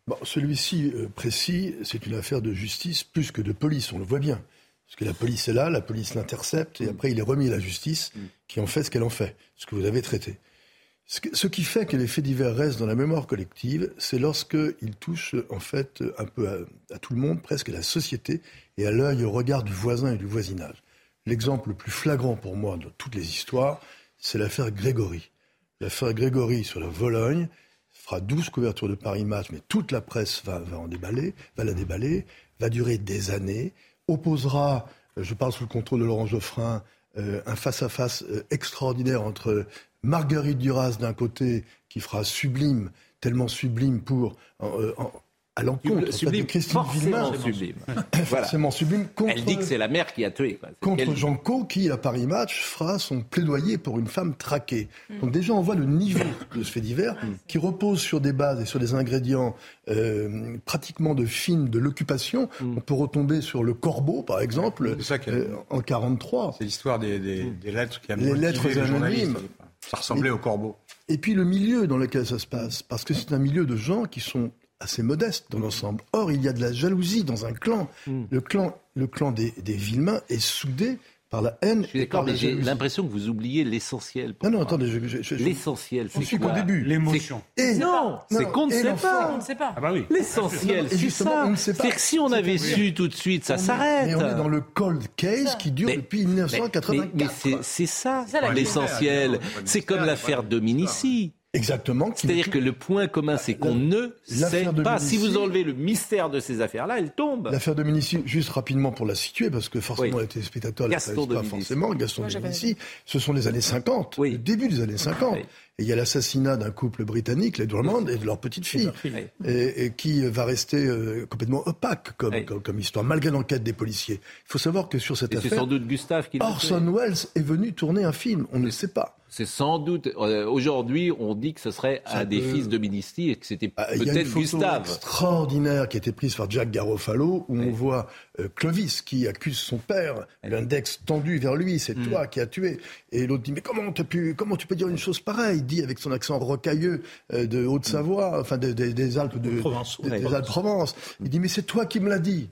bon, Celui-ci euh, précis, c'est une affaire de justice plus que de police, on le voit bien. Parce que la police est là, la police l'intercepte, et mm. après il est remis à la justice, mm. qui en fait ce qu'elle en fait, ce que vous avez traité. Ce qui fait que les faits divers restent dans la mémoire collective, c'est lorsqu'ils touchent en fait un peu à, tout le monde, presque à la société, et à l'œil, au regard du voisin et du voisinage. L'exemple le plus flagrant pour moi de toutes les histoires, c'est l'affaire Grégory. L'affaire Grégory sur la Vologne fera 12 couvertures de Paris Match, mais toute la presse va, va en déballer, va la déballer, va durer des années opposera, euh, je parle sous le contrôle de Laurent Geoffrin, euh, un face-à-face euh, extraordinaire entre Marguerite Duras d'un côté, qui fera sublime, tellement sublime pour à l'encontre de Christine Villemin. Sublime. forcément sublime. Contre, Elle dit que c'est la mère qui a tué. Contre Jean Co, qui, à Paris Match, fera son plaidoyer pour une femme traquée. Mm. Donc déjà, on voit le niveau de ce fait divers, mm. qui repose sur des bases et sur des ingrédients euh, pratiquement de films de l'occupation. Mm. On peut retomber sur le Corbeau, par exemple, euh, en 43. C'est l'histoire des, lettres qui a Les lettres anonymes. Ça ressemblait au Corbeau. Et puis le milieu dans lequel ça se passe, parce que c'est un milieu de gens qui sont assez modeste dans l'ensemble. Or, il y a de la jalousie dans un clan. Hmm. Le clan, le clan des, des Villemains est soudé par la haine. Je suis d'accord, mais j'ai l'impression que vous oubliez l'essentiel. Non, non, attendez, l'essentiel, c'est quoi qu'au début. L'émotion. Non, c'est qu'on ne sait pas. On ne sait pas. Ah bah oui. L'essentiel, c'est ça. C'est que si on avait su tout de suite, ça s'arrête. Mais on est dans le cold case qui dure depuis 1984. Mais, c'est ça, l'essentiel. C'est comme l'affaire Dominici. Exactement. C'est-à-dire que le point commun, c'est qu'on ne sait pas. Si vous enlevez le mystère de ces affaires-là, elles tombent. L'affaire de Dominici, juste rapidement pour la situer, parce que forcément les téléspectateurs ne savent pas forcément. Gaston Dominici, ce sont les années 50, le début des années 50. Et il y a l'assassinat d'un couple britannique, les Drummond, et de leur petite fille, et, qui va rester euh, complètement opaque comme, comme, histoire, malgré l'enquête des policiers. Il faut savoir que sur cette affaire, c'est sans doute Gustave qui Orson Welles est venu tourner un film, on ne le sait pas. C'est sans doute. Euh, aujourd'hui, on dit que ce serait un des fils de Ministry et que c'était ah, peut-être Gustave. Extraordinaire qui a été prise par Jack Garofalo où on voit euh, Clovis qui accuse son père, l'index tendu vers lui, c'est mm. toi qui as tué. Et l'autre dit mais comment, pu, comment tu peux dire une chose pareille? Il dit avec son accent rocailleux euh, de Haute-Savoie, enfin des Alpes de Provence, des Alpes Provence. Il dit mais c'est toi qui me l'as dit.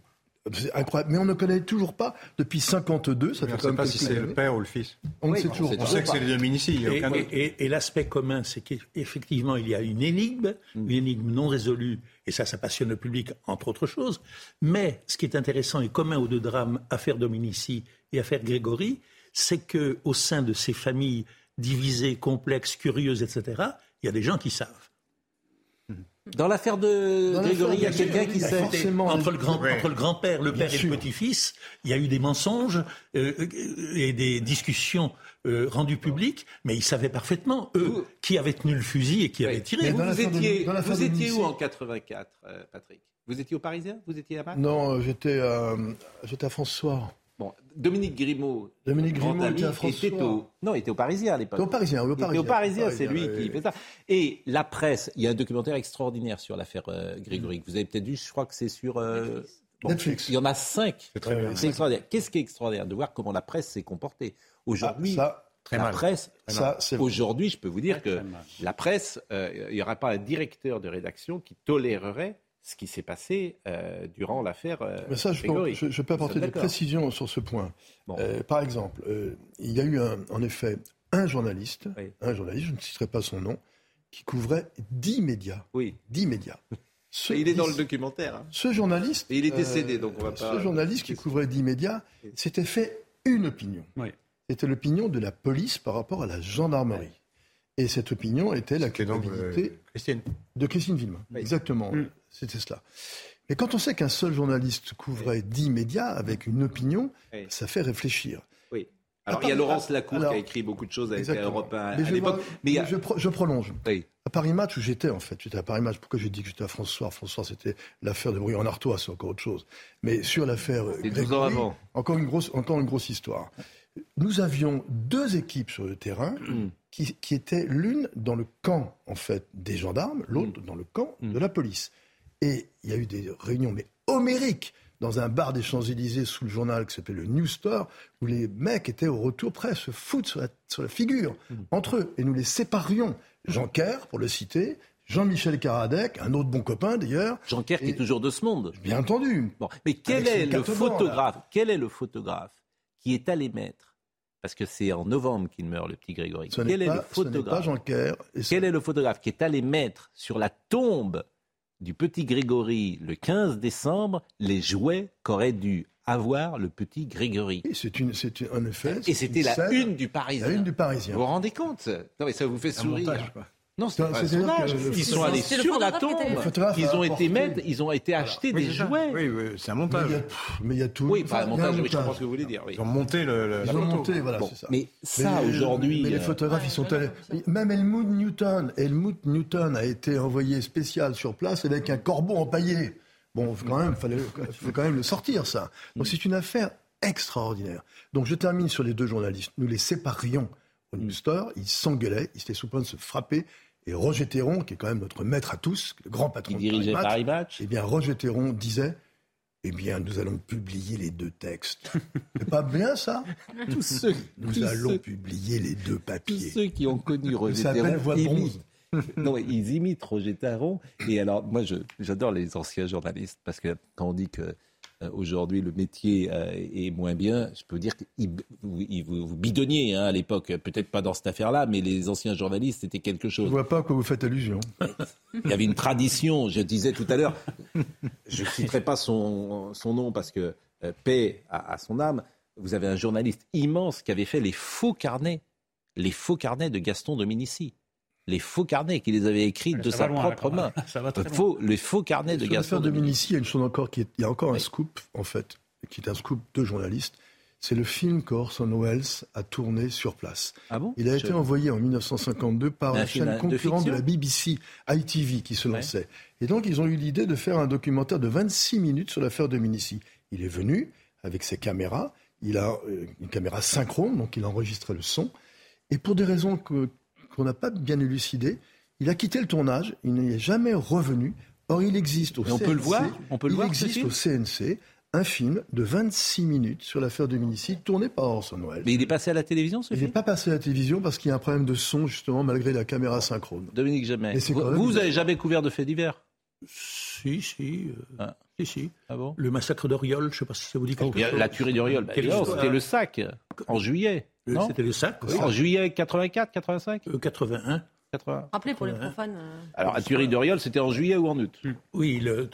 C'est incroyable. Mais on ne connaît toujours pas depuis 52. Ça fait on ne sait pas si c'est le père ou le fils. On ne sait toujours pas. On sait que c'est les Dominici. Et, et, l'aspect commun, c'est qu'effectivement, il y a une énigme, mm. une énigme non résolue, et ça, ça passionne le public, entre autres choses. Mais ce qui est intéressant et commun aux deux drames, Affaire Dominici et Affaire Grégory, c'est que au sein de ces familles divisées, complexes, curieuses, etc., il y a des gens qui savent. Dans l'affaire de Dans Grégory, il y a quelqu'un qui sait. forcément, entre le, grand, Ouais. entre le grand-père, le Bien père et sûr. le petit-fils, il y a eu des mensonges euh, euh, et des discussions euh, rendues publiques, mais ils savaient parfaitement, eux, qui avait tenu le fusil et qui avait tiré. Et vous, de- étiez, vous où en 84, euh, Patrick? Vous étiez au Parisien? Vous étiez là-bas? Non, j'étais j'étais à François. Bon, Dominique Grimaud, Dominique grand Grimaud ami, était au, non, il était au Parisien à l'époque. Au Parisien, au Il était Parisien. au Parisien, Au c'est lui qui fait ça. Et la presse, il y a un documentaire extraordinaire sur l'affaire euh, Vous avez peut-être vu, je crois que c'est sur euh, bon, Netflix. Il y en a cinq. très bien. C'est extraordinaire. Qu'est-ce qui est extraordinaire de voir comment la presse s'est comportée? Aujourd'hui Ah, la mal. presse, aujourd'hui, je peux vous dire que la presse, euh, il n'y aura pas un directeur de rédaction qui tolérerait ce qui s'est passé euh, durant l'affaire euh, Mais ça, je peux, Grégory. je, je peux Nous apporter des précisions sur ce point. Bon. Euh, par exemple, euh, il y a eu un- en effet un journaliste, Oui. un journaliste, je ne citerai pas son nom, qui couvrait dix médias. Oui. Dix médias. Ce, Et il est dans le documentaire. hein. Ce journaliste, Et il est euh, décédé, donc on va pas- Ce journaliste qui couvrait dix médias s'était fait une opinion. Oui. C'était l'opinion de la police par rapport à la gendarmerie. Et cette opinion était la culpabilité euh, Christine. de Christine Villemin. Exactement, c'était cela. Mais quand on sait qu'un seul journaliste couvrait dix médias avec une opinion, Oui. ça fait réfléchir. Oui. Alors, À il y a Laurence Lacour alors- qui a écrit beaucoup de choses avec Exactement. Europe 1 Mais à l'époque. Mais a... je, pro- je prolonge. Oui. À Paris Match, où j'étais en fait, j'étais à Paris Match. Pourquoi j'ai dit que j'étais à François? François, c'était l'affaire de Bruy en Artois, c'est encore autre chose. Mais sur l'affaire euh, C'est 12 ans avant. encore une grosse, encore une grosse histoire. Nous avions deux équipes sur le terrain Mm. qui, qui étaient l'une dans le camp en fait des gendarmes, l'autre dans le camp de la police. Et il y a eu des réunions mais homériques dans un bar des Champs-Élysées sous le journal qui s'appelait le New Store, où les mecs étaient au retour prêts à se foutre sur la, sur la figure entre eux. Et nous les séparions. Jean Kerr, pour le citer, Jean-Michel Karadec, un autre bon copain d'ailleurs. Jean Kerr qui est toujours de ce monde. Bien entendu. Bon. Mais quel est le là. photographe Quel est le photographe qui est allé mettre Parce que c'est en novembre qu'il meurt, le petit Grégory. Ce Quel est pas- le ce n'est pas photographe Jean Kerr. Et Quel est le photographe qui est allé mettre sur la tombe du petit Grégory le 15 décembre les jouets qu'aurait dû avoir le petit Grégory C'est une, c'est en effet. Et c'était la une du Parisien. La une du Parisien. Vous vous rendez compte? Non, mais ça vous fait Un sourire. montage. Non, c'est pas sondage. Ils sont allés C'est le sur la tombe. photographe Ils a ont été mettre, ils ont été acheter Oui, des jouets. Oui, oui, c'est un Mais montage. mais il y a tout. Oui, pas un montage, oui, je comprends ce que vous voulez dire. Ils ont monté le, Ils la ont monté, voilà, Bon, c'est ça. mais ça, aujourd'hui, Mais les euh, photographes, ils sont allés. Même Helmut Newton, Helmut Newton a été envoyé spécial sur place avec un corbeau empaillé. Bon, quand même, fallait, faut quand même le sortir, ça. Donc c'est une affaire extraordinaire. Donc je termine sur les deux journalistes. Nous les séparions au New Store. Ils s'engueulaient, ils étaient sous point de se frapper. Et Roger Théron, qui est quand même notre maître à tous, le grand patron Qui de dirigeait Paris Match. eh bien, Roger Théron disait Eh bien, nous allons publier les deux textes. C'est pas bien ça? Tous ceux, Nous tous allons ceux- publier les deux tous papiers. ceux qui ont connu Roger s'appelle Théron Voix de bronze. imitent. Non, ils imitent Roger Théron. Et alors, moi, j'adore les anciens journalistes parce que quand on dit que euh, aujourd'hui le métier euh, est moins bien, je peux dire que vous, bidonniez hein, à l'époque. Peut-être pas dans cette affaire-là, mais les anciens journalistes c'était quelque Je chose. ne vois pas à quoi vous faites allusion. Il y avait une tradition, je disais tout à l'heure, je ne citerai pas son, son nom parce que euh, paix à, à son âme, vous avez un journaliste immense qui avait fait les faux carnets, les faux carnets de Gaston Dominici. Les faux carnets qu'il les avait écrits de sa loin, propre main. Ça va très faux- les faux carnets de Gaston l'affaire de Dominici. Minici, il y a une chose encore qui est, il y a encore un scoop, en fait, qui est un scoop de journalistes. C'est le film qu'Orson Welles a tourné sur place. Ah bon? Il a Je- été envoyé en 1952 par Un la film chaîne de concurrente de, la BBC, ITV, qui se lançait. Et donc, ils ont eu l'idée de faire un documentaire de 26 minutes sur l'affaire de Minici. Il est venu avec ses caméras. Il a euh, une caméra synchrone, donc il a enregistré le son. Et pour des raisons que- qu'on n'a pas bien élucidées, il a quitté le tournage. Il n'y est jamais revenu. Or, il existe au Et on CNC. peut le voir On peut le il voir, existe film au CNC un film de 26 minutes sur l'affaire de Minici, tourné par Orson Welles. Mais il est passé à la télévision, ce Il n'est film pas passé à la télévision parce qu'il y a un problème de son, justement, malgré la caméra synchrone. Dominique Jamais. Vous, vous avez jamais couvert de faits divers? Si, si. euh, Ah. si, si. Ah bon Le massacre d'Oriol, je ne sais pas si ça vous dit quelque chose. La tuerie d'Oriol, bah, c'était le sac, en juillet. Le- non C'était le sac, oui. En juillet 84, 85 Euh, 81. 80. Rappelez pour les profanes. euh, Alors, la tuerie d'Oriol, c'était en juillet ou en août Oui, le-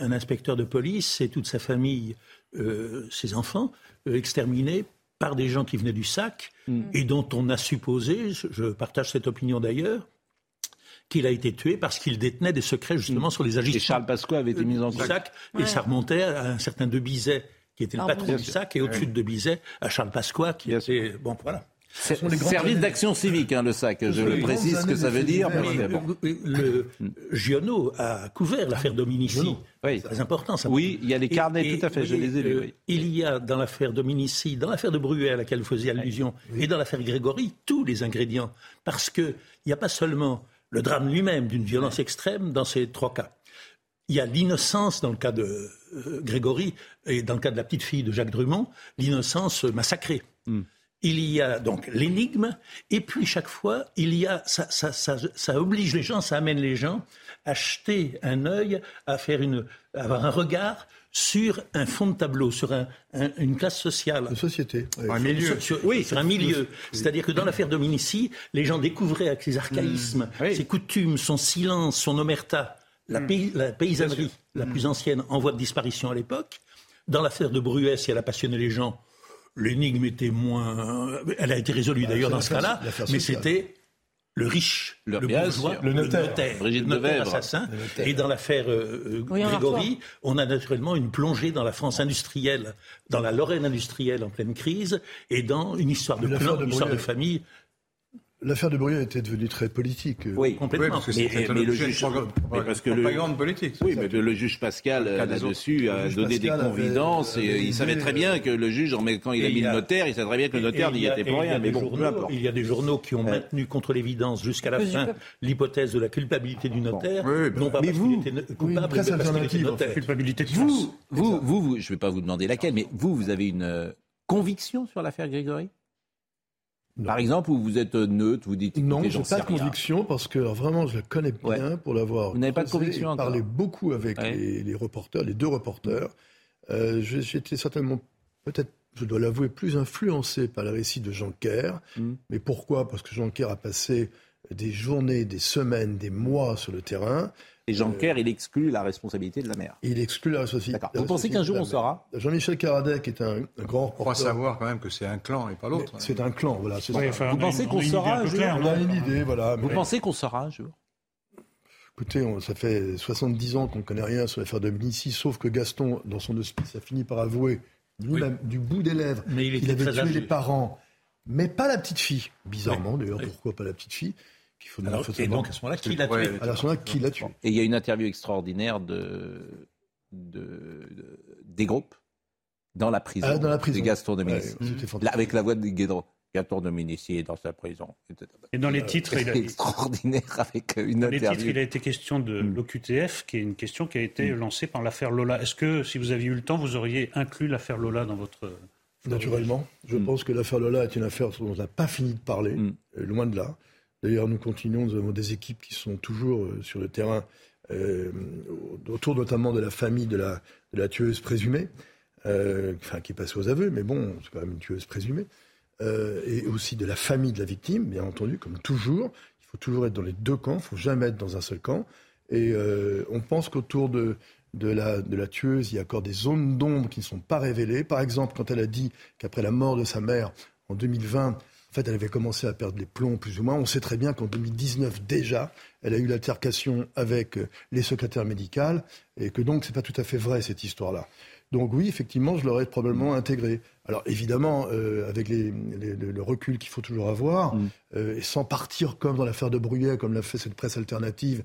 un inspecteur de police et toute sa famille, euh, ses enfants, euh, exterminés par des gens qui venaient du SAC Mm. et dont on a supposé, je partage cette opinion d'ailleurs, qu'il a été tué parce qu'il détenait des secrets justement sur les agissements. Et Charles Pasqua avait été mis en du cause. sac, et ça remontait à un certain De Bizet, qui était le Ah, patron bien du sûr. sac, et au-dessus de De Bizet, à Charles Pasqua, qui était... Bon, voilà. C'est- Service d'action civique, hein, le sac. Je le précise ce que ça veut dire. Mais, mais bon. le Giono a couvert l'affaire Dominici. Oui. C'est très important. Ça. Oui, il y a les carnets, tout à fait, je les ai lus, euh, oui. Il y a dans l'affaire Dominici, dans l'affaire de Bruet à laquelle vous faisiez allusion, et dans l'affaire Grégory, tous les ingrédients. Parce qu'il n'y a pas seulement le drame lui-même d'une violence extrême dans ces trois cas. Il y a l'innocence dans le cas de euh, Grégory et dans le cas de la petite fille de Jacques Drummond, l'innocence massacrée. Il y a donc l'énigme, et puis chaque fois, il y a ça, ça, ça, ça oblige les gens, ça amène les gens à jeter un œil, à faire une, à avoir un regard sur un fond de tableau, sur un- un- une classe sociale. Une société. Sur- Un milieu. sur- sur- oui, sur un milieu. C'est-à-dire que dans l'affaire Dominici, les gens découvraient avec ses archaïsmes, ses coutumes, son silence, son omerta, la, pays- la paysannerie la plus ancienne en voie de disparition à l'époque. Dans l'affaire de Bruès, si elle a passionné les gens, l'énigme était moins. Elle a été résolue Bah, d'ailleurs dans ce cas-là, mais c'était le riche, Le- le, bien bourgeois, sûr. Le notaire. Brigitte le notaire assassin. Le notaire. Et dans l'affaire euh, euh, Oui, Grégory, on a naturellement une plongée dans la France industrielle, dans la Lorraine industrielle en pleine crise, et dans une histoire de clan, une histoire de famille. L'affaire de Bruy était devenue très politique. Oui, complètement. parce que mais, c'était un mais le juge, propagande- mais parce que le, politique, Oui, mais le juge Pascal euh, là-dessus a donné des avait- confidences et avait il savait très bien que le juge, quand il a mis le notaire, il savait très bien que le notaire n'y il y a- était pour il y a rien. Mais bon, journaux-. Il y a des journaux qui ont maintenu contre l'évidence jusqu'à la fin l'hypothèse de la culpabilité du notaire, Oui, non pas Mais parce vous- qu'il était Oui, une coupable, presse mais parce qu'il était alternative, en notaire. Culpabilité de Vous, vous, vous, vous, je ne vais pas vous demander laquelle, mais vous, vous avez une euh, conviction sur l'affaire Grégory? Par exemple, où vous êtes euh, neutre, vous dites Non, j'ai pas de rien. conviction parce que alors, vraiment je la connais bien pour l'avoir. Vous n'avez pas de conviction parlé beaucoup avec Ouais. les, les reporters, les deux reporters. Euh, J'étais certainement, peut-être, je dois l'avouer, plus influencé par le récit de Jean Kerr. Mm. Mais pourquoi? Parce que Jean Kerr a passé des journées, des semaines, des mois sur le terrain. Et Jean Kerr, il exclut la responsabilité de la mère. Il exclut la responsabilité. D'accord. Vous pensez qu'un jour on saura Jean-Michel Caradec est un, un grand On croit savoir quand même que c'est un clan et pas l'autre. Mais C'est un clan, voilà. c'est Oui, ça. enfin, Vous pensez qu'on saura un jour On a une idée, voilà. Vous mais- pensez qu'on saura un jour? Écoutez, on- ça fait 70 ans qu'on ne connaît rien sur l'affaire de Dominici, sauf que Gaston, dans son hospice, a fini par avouer lui-même, du bout des lèvres Mais il qu'il avait tué âgé. les parents, mais pas la petite fille. Bizarrement, d'ailleurs, Oui. pourquoi pas la petite fille? Qu'il faut, Alors, et donc à ce moment-là, qui l'a tué Ouais. À ce moment-là, qui l'a tué Et il y a une interview extraordinaire de, de, de- des groupes dans la prison, Ah, dans la prison. de Gaston. Ouais, Là, fantastique. avec la voix de Guédron. Gaston Dominici est dans sa prison. etc. Et dans les titres, il a, extraordinaire avec une dans les titres, il a été question de Mm. l'OQTF, qui est une question qui a été lancée par l'affaire Lola. Est-ce que, si vous aviez eu le temps, vous auriez inclus l'affaire Lola dans votre... Naturellement. Je Mm. pense que l'affaire Lola est une affaire dont on n'a pas fini de parler, Mm. euh, loin de là. D'ailleurs, nous continuons, nous avons des équipes qui sont toujours euh, sur le terrain, euh, autour notamment de la famille de la, tueuse présumée, euh, enfin, qui est passée aux aveux, mais bon, c'est quand même une tueuse présumée, et aussi de la famille de la victime, bien entendu, comme toujours. Il faut toujours être dans les deux camps, il ne faut jamais être dans un seul camp. Et on pense qu'autour de, la, de la tueuse, il y a encore des zones d'ombre qui ne sont pas révélées. Par exemple, quand elle a dit qu'après la mort de sa mère, en 2020, en fait, elle avait commencé à perdre les plombs, plus ou moins. On sait très bien qu'en 2019, déjà, elle a eu l'altercation avec euh, les secrétaires médicales, et que donc, c'est pas tout à fait vrai, cette histoire-là. Donc oui, effectivement, je l'aurais probablement intégré. Alors évidemment, euh, avec les- les- le, recul qu'il faut toujours avoir, euh, et sans partir comme dans l'affaire de Bruyère, comme l'a fait cette presse alternative,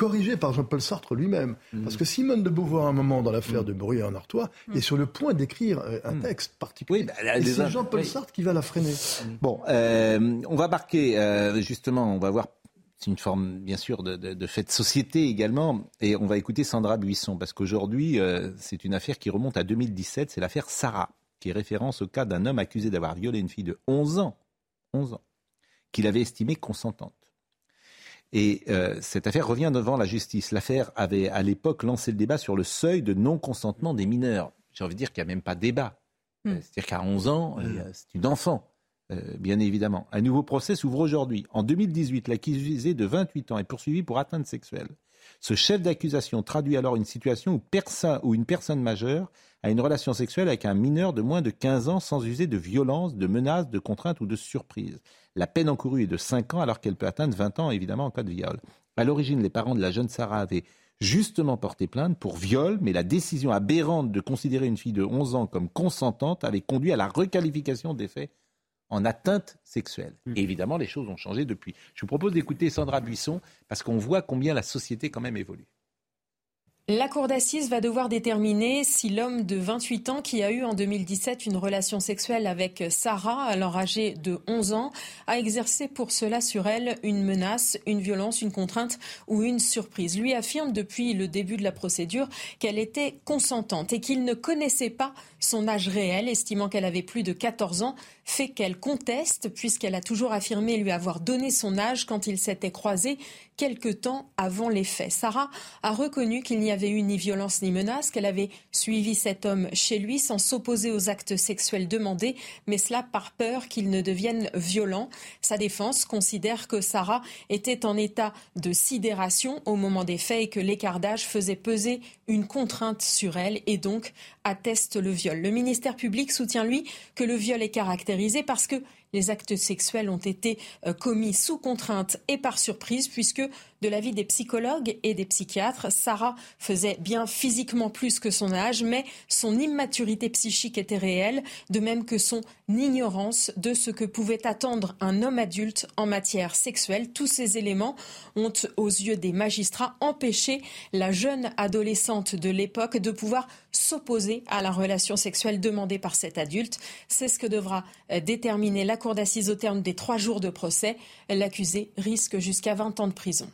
corrigée par Jean-Paul Sartre lui-même. Parce que Simone de Beauvoir, à un moment, dans l'affaire de Bruyère en Artois, est sur le point d'écrire euh, un texte particulier. et des c'est Jean-Paul oui. Sartre qui va la freiner. Bon, euh, on va marquer, euh, justement, on va voir, c'est une forme, bien sûr, de, de, de fait de société également, et on va écouter Sandra Buisson, parce qu'aujourd'hui, euh, c'est une affaire qui remonte à 2017, c'est l'affaire Sarah, qui est référence au cas d'un homme accusé d'avoir violé une fille de 11 ans, 11 ans, qu'il avait estimée consentante. Et euh, cette affaire revient devant la justice. L'affaire avait à l'époque lancé le débat sur le seuil de non-consentement des mineurs. J'ai envie de dire qu'il n'y a même pas débat. Hmm. Euh, C'est-à-dire qu'à 11 ans, euh, c'est une enfant, euh, bien évidemment. Un nouveau procès s'ouvre aujourd'hui. En 2018, l'accusé de 28 ans est poursuivi pour atteinte sexuelle. Ce chef d'accusation traduit alors une situation où, perso- où une personne majeure a une relation sexuelle avec un mineur de moins de 15 ans sans user de violence, de menaces, de contraintes ou de surprise. La peine encourue est de 5 ans alors qu'elle peut atteindre 20 ans évidemment en cas de viol. À l'origine, les parents de la jeune Sarah avaient justement porté plainte pour viol, mais la décision aberrante de considérer une fille de 11 ans comme consentante avait conduit à la requalification des faits en atteinte sexuelle. Et évidemment, les choses ont changé depuis. Je vous propose d'écouter Sandra Buisson, parce qu'on voit combien la société quand même évolue. La cour d'assises va devoir déterminer si l'homme de 28 ans qui a eu en 2017 une relation sexuelle avec Sarah, alors âgée de 11 ans, a exercé pour cela sur elle une menace, une violence, une contrainte ou une surprise. Lui affirme depuis le début de la procédure qu'elle était consentante et qu'il ne connaissait pas son âge réel, estimant qu'elle avait plus de 14 ans, fait qu'elle conteste puisqu'elle a toujours affirmé lui avoir donné son âge quand ils s'étaient croisés quelque temps avant les faits. Sarah a reconnu qu'il n'y avait eu ni violence ni menace, qu'elle avait suivi cet homme chez lui sans s'opposer aux actes sexuels demandés, mais cela par peur qu'il ne devienne violent. Sa défense considère que Sarah était en état de sidération au moment des faits et que l'écart d'âge faisait peser une contrainte sur elle et donc atteste le viol. Le ministère public soutient, lui, que le viol est caractérisé parce que les actes sexuels ont été euh, commis sous contrainte et par surprise, puisque de l'avis des psychologues et des psychiatres, Sarah faisait bien physiquement plus que son âge, mais son immaturité psychique était réelle, de même que son ignorance de ce que pouvait attendre un homme adulte en matière sexuelle. Tous ces éléments ont, aux yeux des magistrats, empêché la jeune adolescente de l'époque de pouvoir s'opposer à la relation sexuelle demandée par cet adulte. C'est ce que devra euh, déterminer la cour d'assises au terme des trois jours de procès. L'accusé risque jusqu'à 20 ans de prison.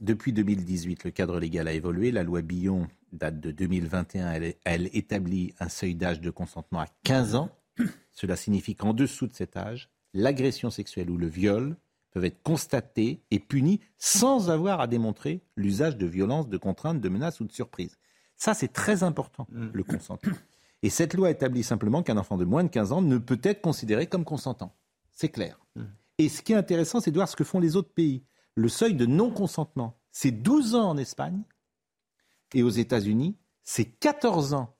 Depuis 2018, le cadre légal a évolué. La loi Billon date de 2021. Elle, elle établit un seuil d'âge de consentement à 15 ans. Cela signifie qu'en dessous de cet âge, l'agression sexuelle ou le viol peuvent être constatés et punis sans avoir à démontrer l'usage de violence, de contraintes, de menaces ou de surprise. Ça, c'est très important, le consentement. Et cette loi établit simplement qu'un enfant de moins de 15 ans ne peut être considéré comme consentant. C'est clair. Et ce qui est intéressant, c'est de voir ce que font les autres pays. Le seuil de non-consentement, c'est 12 ans en Espagne et aux États-Unis, c'est 14 ans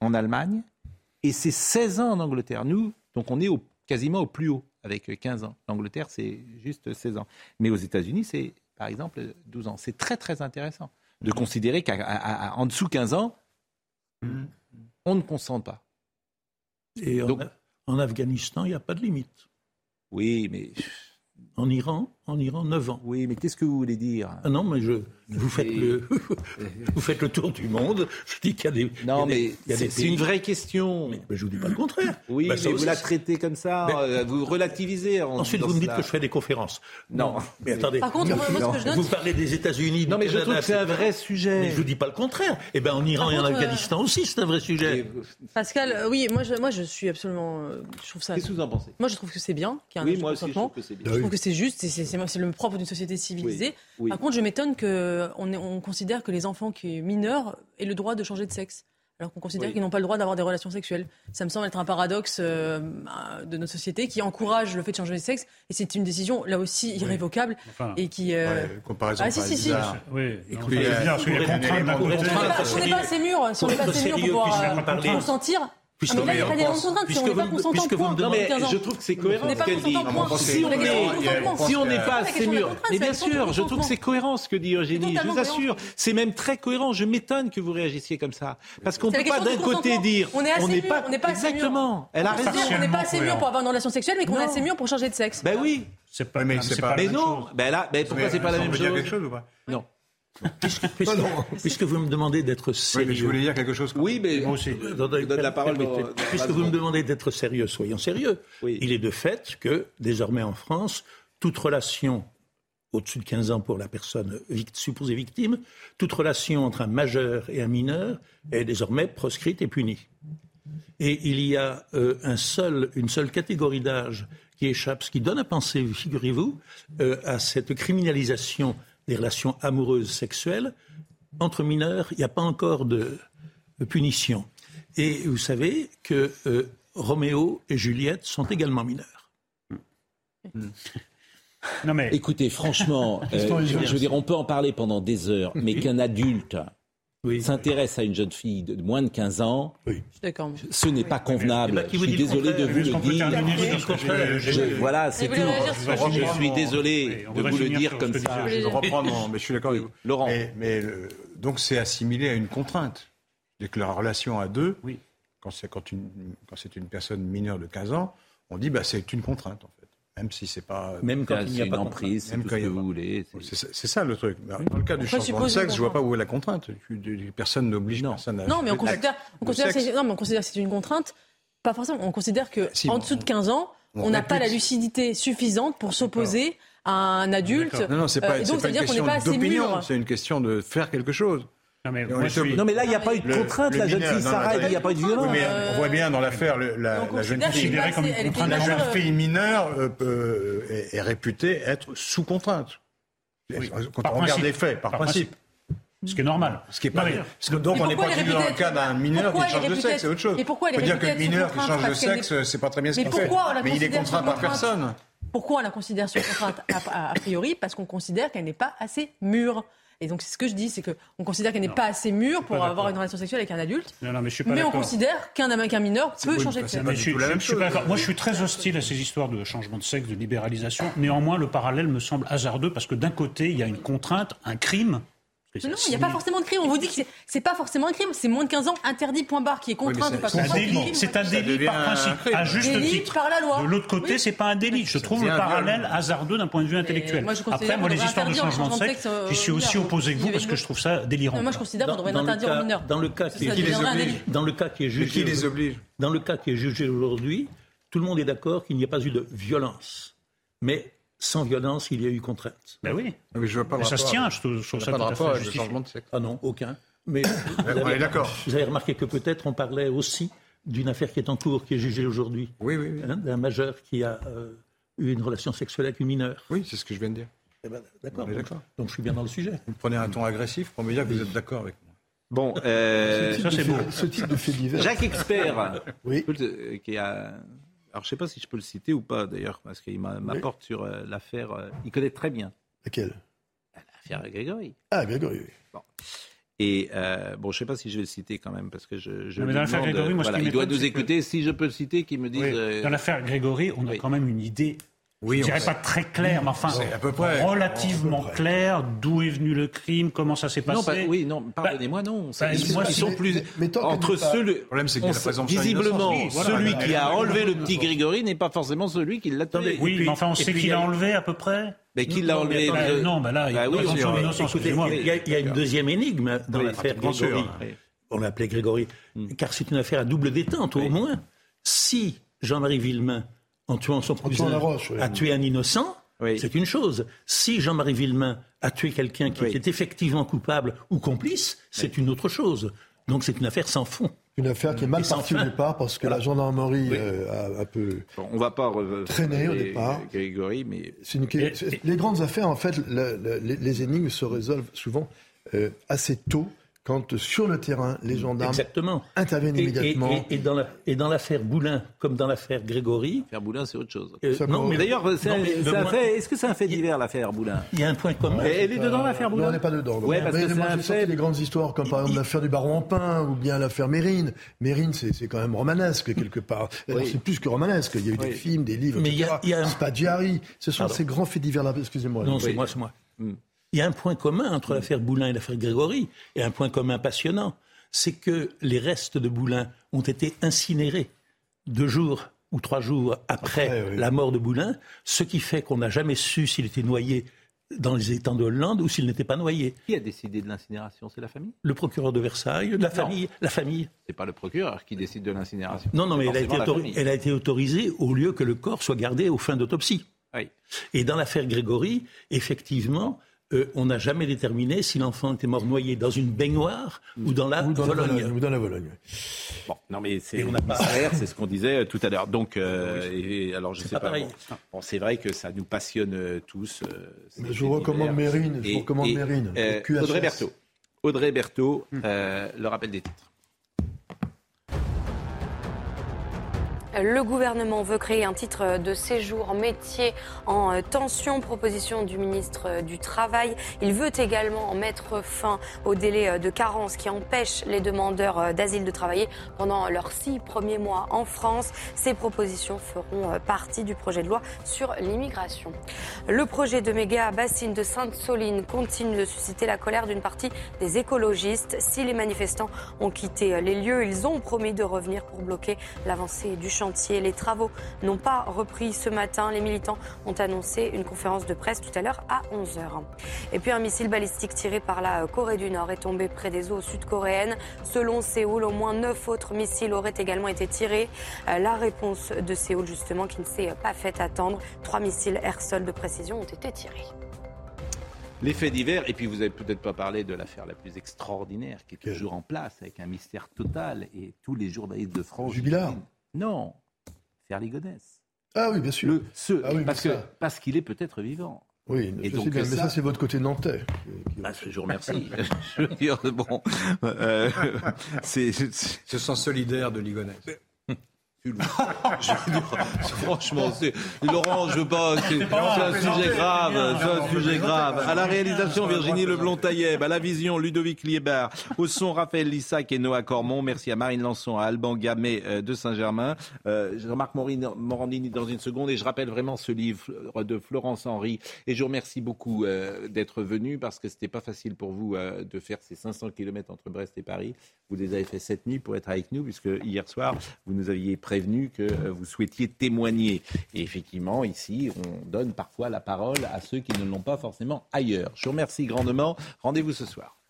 en Allemagne et c'est 16 ans en Angleterre. Nous, donc on est au- quasiment au plus haut avec 15 ans. L'Angleterre, c'est juste 16 ans. Mais aux États-Unis, c'est par exemple 12 ans. C'est très très intéressant de considérer qu'en dessous de 15 ans, on ne consent pas. Et en, en Afghanistan, il n'y a pas de limite. Oui, mais. En Iran, en Iran, 9 ans. Oui, mais qu'est-ce que vous voulez dire? Ah Non, mais je, vous, faites le, vous faites le tour du monde. Je dis qu'il y a des. Non, mais il y a des c'est une vraie question. Mais, mais je vous dis pas le contraire. Oui, Bah, mais vous aussi, la traitez comme ça, Mais- euh, vous relativisez. en Ensuite, vous me dites cela. que je fais des conférences. Non. Mais attendez. Par contre, moi, moi, ce que je note- Vous parlez des États-Unis. Non, mais je trouve que c'est un vrai sujet. Mais je vous dis pas le contraire. Eh bien, en Iran Par et en euh, Afghanistan aussi, c'est un vrai sujet. Pascal, euh, oui, moi je, moi je suis absolument. Je trouve ça. Qu'est-ce que vous en pensez? Moi je trouve que c'est bien qu'il y ait un Oui, moi aussi, je trouve que c'est bien. Je trouve que c'est juste et c'est le propre d'une société civilisée. Oui, oui. Par contre, je m'étonne qu'on on considère que les enfants qui sont mineurs aient le droit de changer de sexe. Alors qu'on considère Oui. qu'ils n'ont pas le droit d'avoir des relations sexuelles. Ça me semble être un paradoxe euh, de notre société qui encourage le fait de changer de sexe. Et c'est une décision, là aussi, irrévocable. Enfin, et qui. euh, Ouais, comparaison Ah, si, si, si. bizarre. Oui, non, euh, bizarre, parce qu'il y a contrainte d'un côté. on n'est pas- on n'est pas assez mûr, si on n'est pas assez mûr pour pouvoir euh, consentir. Puisque- Ah, mais là, il y a pas mais d'élément on de contrainte, si puisque on n'est vous pas me- consentant, point. Non, mais 15 ans. je trouve que c'est cohérent On ce qu'elle dit. Si on on n'est pas la mûr, mais c'est bien sûr, je trouve que c'est cohérent ce que dit Eugénie, je vous assure. C'est même très cohérent. Je m'étonne que vous réagissiez comme ça. Parce qu'on ne peut pas d'un du côté dire On n'est pas on exactement. Elle a On raison. qu'on n'est pas assez mûr pour avoir une relation sexuelle, mais qu'on est assez mûr pour changer de sexe. Ben oui. C'est pas, mais c'est pas- pas Mais la même non. chose. Ben là, ben pourquoi c'est pas la même chose quelque chose ou pas? Non. Puisque, puisque- puisque vous me demandez d'être Oui, sérieux. mais je voulais dire quelque chose. Oui, mais Moi aussi. Je donne la parole permettez- dans- dans Puisque vous me demandez d'être sérieux, soyons sérieux. Oui. Il est de fait que, désormais en France, toute relation au-dessus de 15 ans pour la personne vict- supposée victime, toute relation entre un majeur et un mineur est désormais proscrite et punie. Et il y a euh, un seul, une seule catégorie d'âge qui échappe, ce qui donne à penser, figurez-vous, euh, à cette criminalisation des relations amoureuses sexuelles. Entre mineurs, il n'y a pas encore de, de punition. Et vous savez que euh, Roméo et Juliette sont également mineurs. Non, mais Écoutez, franchement, euh, je, je veux dire, on peut en parler pendant des heures, mais qu'un adulte s'intéresse à une jeune fille de moins de 15 ans, ce n'est pas convenable. Je suis désolé de vous le dire. Voilà, c'est tout. Je suis désolé de vous le dire comme ça. Je reprends, mais je suis d'accord avec vous. Laurent. Mais euh, donc c'est assimilé à une contrainte. Dès que la relation à deux, quand c'est une personne mineure de 15 ans, on dit bah c'est une contrainte en fait. Même si c'est pas. Euh, même quand il n'y a pas d'emprise, c'est tout ce que vous voulez. C'est ça le truc. Dans le cas du changement de sexe, je vois pas où est la contrainte. Personne n'oblige à. Non, mais on considère, on considère, que c'est une contrainte. Pas forcément. On considère que en dessous de 15 ans, on n'a pas la lucidité suffisante pour s'opposer à un adulte. Non, non, c'est pas, euh, donc, pas une question c'est une question de faire quelque chose. Non mais, là, il n'y a pas eu de contrainte, la jeune fille s'arrête, il n'y a pas eu de violence. Oui, on voit bien dans l'affaire, la, jeune fille, mineure euh, euh, est, réputée être sous contrainte. Quand par on principe. regarde les faits, par, principe. Ce qui est normal. Ce qui est pas non. Donc on n'est pas dans le cas d'un mineur qui change de sexe, c'est autre chose. Et pourquoi elle est dire que le mineur qui change de sexe, c'est pas très bien ce qu'il fait. Mais il est contraint par personne. Pourquoi on la considère sous contrainte A priori, parce qu'on considère qu'elle n'est pas assez mûre. Et donc, c'est ce que je dis, c'est qu'on considère qu'elle n'est pas assez mûre pour avoir une relation sexuelle avec un adulte. Mais on considère qu'un qu mineur peut changer de sexe. Moi, je suis très hostile à ces histoires de changement de sexe, de libéralisation. Néanmoins, le parallèle me semble hasardeux parce que d'un côté, il y a une contrainte, un crime non, il n'y a pas forcément de crime. On vous dit que c'est pas forcément un crime. C'est moins de 15 ans, interdit, point barre, qui est contraint oui, de pas C'est un délit, c'est un délit par principe, un à juste délit titre. Par la loi. De l'autre côté, oui. c'est pas un délit. Je trouve le parallèle hasardeux d'un point de vue intellectuel. Moi, Après, moi, les histoires de changement de sexe, j'y suis euh, aussi opposé que vous parce que je trouve ça délirant. Moi, je considère qu'on devrait l'interdire aux mineurs. Dans le cas qui est jugé. Qui les oblige? Dans le cas qui est jugé aujourd'hui, tout le monde est d'accord qu'il n'y a pas eu de violence. Mais sans violence, il y a eu contrainte. Ben oui. Mais je pas ça se tient, je trouve ça pas tout à à. Changement de sexe. Ah non, aucun. Mais vous avez, on d'accord. Vous avez remarqué que peut-être on parlait aussi d'une affaire qui est en cours, qui est jugée aujourd'hui. Oui, oui, oui. Hein, d'un majeur qui a euh, eu une relation sexuelle avec une mineure. Oui, c'est ce que je viens de dire. Eh ben, d'accord. Donc, je suis bien dans le sujet. Vous prenez un ton agressif pour me dire que vous êtes d'accord avec moi. Bon, euh... ce type, de, fait, divers. Jacques Expert, oui. Euh, qui a alors je ne sais pas si je peux le citer ou pas d'ailleurs, parce qu'il m'apporte sur euh, l'affaire. Euh, il connaît très bien. Laquelle? L'affaire Grégory. Ah, Grégory, oui. Bon. Et euh, bon, je ne sais pas si je vais le citer quand même, parce que je. je mais dans l'affaire Grégory, moi, voilà, je Il doit nous écouter. Si je peux le citer, qu'il me dise. Dans l'affaire Grégory, on a quand même une idée oui, je dirais pas très clair, mais enfin, relativement clair d'où est venu le crime, comment ça s'est passé. Non, bah, non, pardonnez-moi, bah, non. Bah, moi, sont mais, plus mais entre ceux. Le problème, c'est qu'il la Visiblement, celui bah, qui a bah, enlevé le petit Grégory n'est pas forcément celui qui l'a tué. Oui, mais enfin, on sait qui l'a enlevé à peu près. Mais qui l'a enlevé Non, bah là, ah il y a une deuxième énigme dans l'affaire Grégory. On l'appelait Grégory, mm. car c'est une affaire à double détente, au moins. Si Jean-Marie Villemain en tuant son cousin, roche, a un innocent, c'est une chose. Si Jean-Marie Villemain a tué quelqu'un qui oui. est effectivement coupable ou complice, c'est une autre chose. Donc c'est une affaire sans fond. Une affaire qui est mal partie au départ parce que la gendarmerie oui. Euh, a un peu on va pas euh, traîné au départ. Euh, Grégory, mais les grandes affaires en fait, les, énigmes se résolvent souvent assez tôt quand sur le terrain, les gendarmes interviennent immédiatement. Et, et, et dans l'affaire Boulin, comme dans l'affaire Grégory. L'affaire Boulin, c'est autre chose. Euh, non, mais d'ailleurs, est-ce que c'est un fait divers, l'affaire Boulin Il y a un point commun. elle est dedans, euh, l'affaire Boulin Non, on n'est pas dedans. Ouais, parce mais, que moi, j'ai des grandes histoires, comme par exemple l'affaire du baron en pain, ou bien l'affaire Mérine. Mérine, c'est quand même romanesque, quelque part. C'est plus que romanesque. Il y a eu des films, des livres, mais etc. Il y a, Ce sont ces grands faits divers-là. Excusez-moi. Non, c'est moi, c'est moi. Mm. Il y a un point commun entre mm. l'affaire Boulin et l'affaire Grégory, et un point commun passionnant, c'est que les restes de Boulin ont été incinérés deux jours ou trois jours après, la mort de Boulin, ce qui fait qu'on n'a jamais su s'il était noyé dans les étangs de Hollande ou s'il n'était pas noyé. Qui a décidé de l'incinération? C'est la famille? Le procureur de Versailles, la famille. La famille. C'est pas le procureur qui décide de l'incinération. Non, non, mais elle a, été autorisée, elle a été autorisée au lieu que le corps soit gardé aux fins d'autopsie. Oui. Et dans l'affaire Grégory, effectivement, euh, on n'a jamais déterminé si l'enfant était mort noyé dans une baignoire ou dans la ou dans Vologne. La Vologne, ou la Vologne. Bon, non mais c'est c'est ce qu'on disait euh, tout à l'heure. Donc, euh, alors je sais pas. pas bon c'est vrai que ça nous passionne tous. Mais je vous recommande Mérine. Je vous recommande Mérine. Audrey Berthaud. Audrey Berthaud, le rappel des titres. Le gouvernement veut créer un titre de séjour métier en tension, proposition du ministre du Travail. Il veut également mettre fin au délai de carence qui empêche les demandeurs d'asile de travailler pendant leurs six premiers mois en France. Ces propositions feront partie du projet de loi sur l'immigration. Le projet de méga bassine de Sainte-Soline continue de susciter la colère d'une partie des écologistes. Si les manifestants ont quitté les lieux, ils ont promis de revenir pour bloquer l'avancée du chantier. Les travaux n'ont pas repris ce matin. Les militants ont annoncé une conférence de presse tout à l'heure à 11h. Et puis un missile balistique tiré par la Corée du Nord est tombé près des eaux sud-coréennes. Selon Séoul, au moins neuf autres missiles auraient également été tirés. Euh, la réponse de Séoul, justement, qui ne s'est pas fait attendre. Trois missiles air-sol de précision ont été tirés. Les faits divers, et puis vous n'avez peut-être pas parlé de l'affaire la plus extraordinaire qui est toujours en place, avec un mystère total, et tous les journalistes de France. Jubilard Non, Ferligonès. Ah oui, bien sûr. Le, ce, Ah oui, parce qu'il est peut-être vivant. Oui, Et je donc, sais bien, mais ça- ça, c'est votre côté nantais. Bah, je vous remercie. je veux dire, bon, euh, c'est, Se sent solidaire de Ligonès. Je dire, franchement, c'est, Laurent, je veux pas, c'est, un sujet grave, c'est un sujet grave. À la réalisation, Virginie Leblond-Tailleb, à la vision, Ludovic Liébard, au son, Raphaël Lissac et Noah Cormon. Merci à Marine Lançon, à Alban Gamet euh, de Saint-Germain. Euh, je remarque Maureen Morandini dans une seconde et je rappelle vraiment ce livre de Florence Henry. Et je vous remercie beaucoup euh, d'être venu parce que c'était pas facile pour vous euh, de faire ces 500 km entre Brest et Paris. Vous les avez fait cette nuit pour être avec nous puisque hier soir, vous nous aviez prévenu que euh, vous souhaitiez témoigner. Et effectivement, ici, on donne parfois la parole à ceux qui ne l'ont pas forcément ailleurs. Je vous remercie grandement. Rendez-vous ce soir.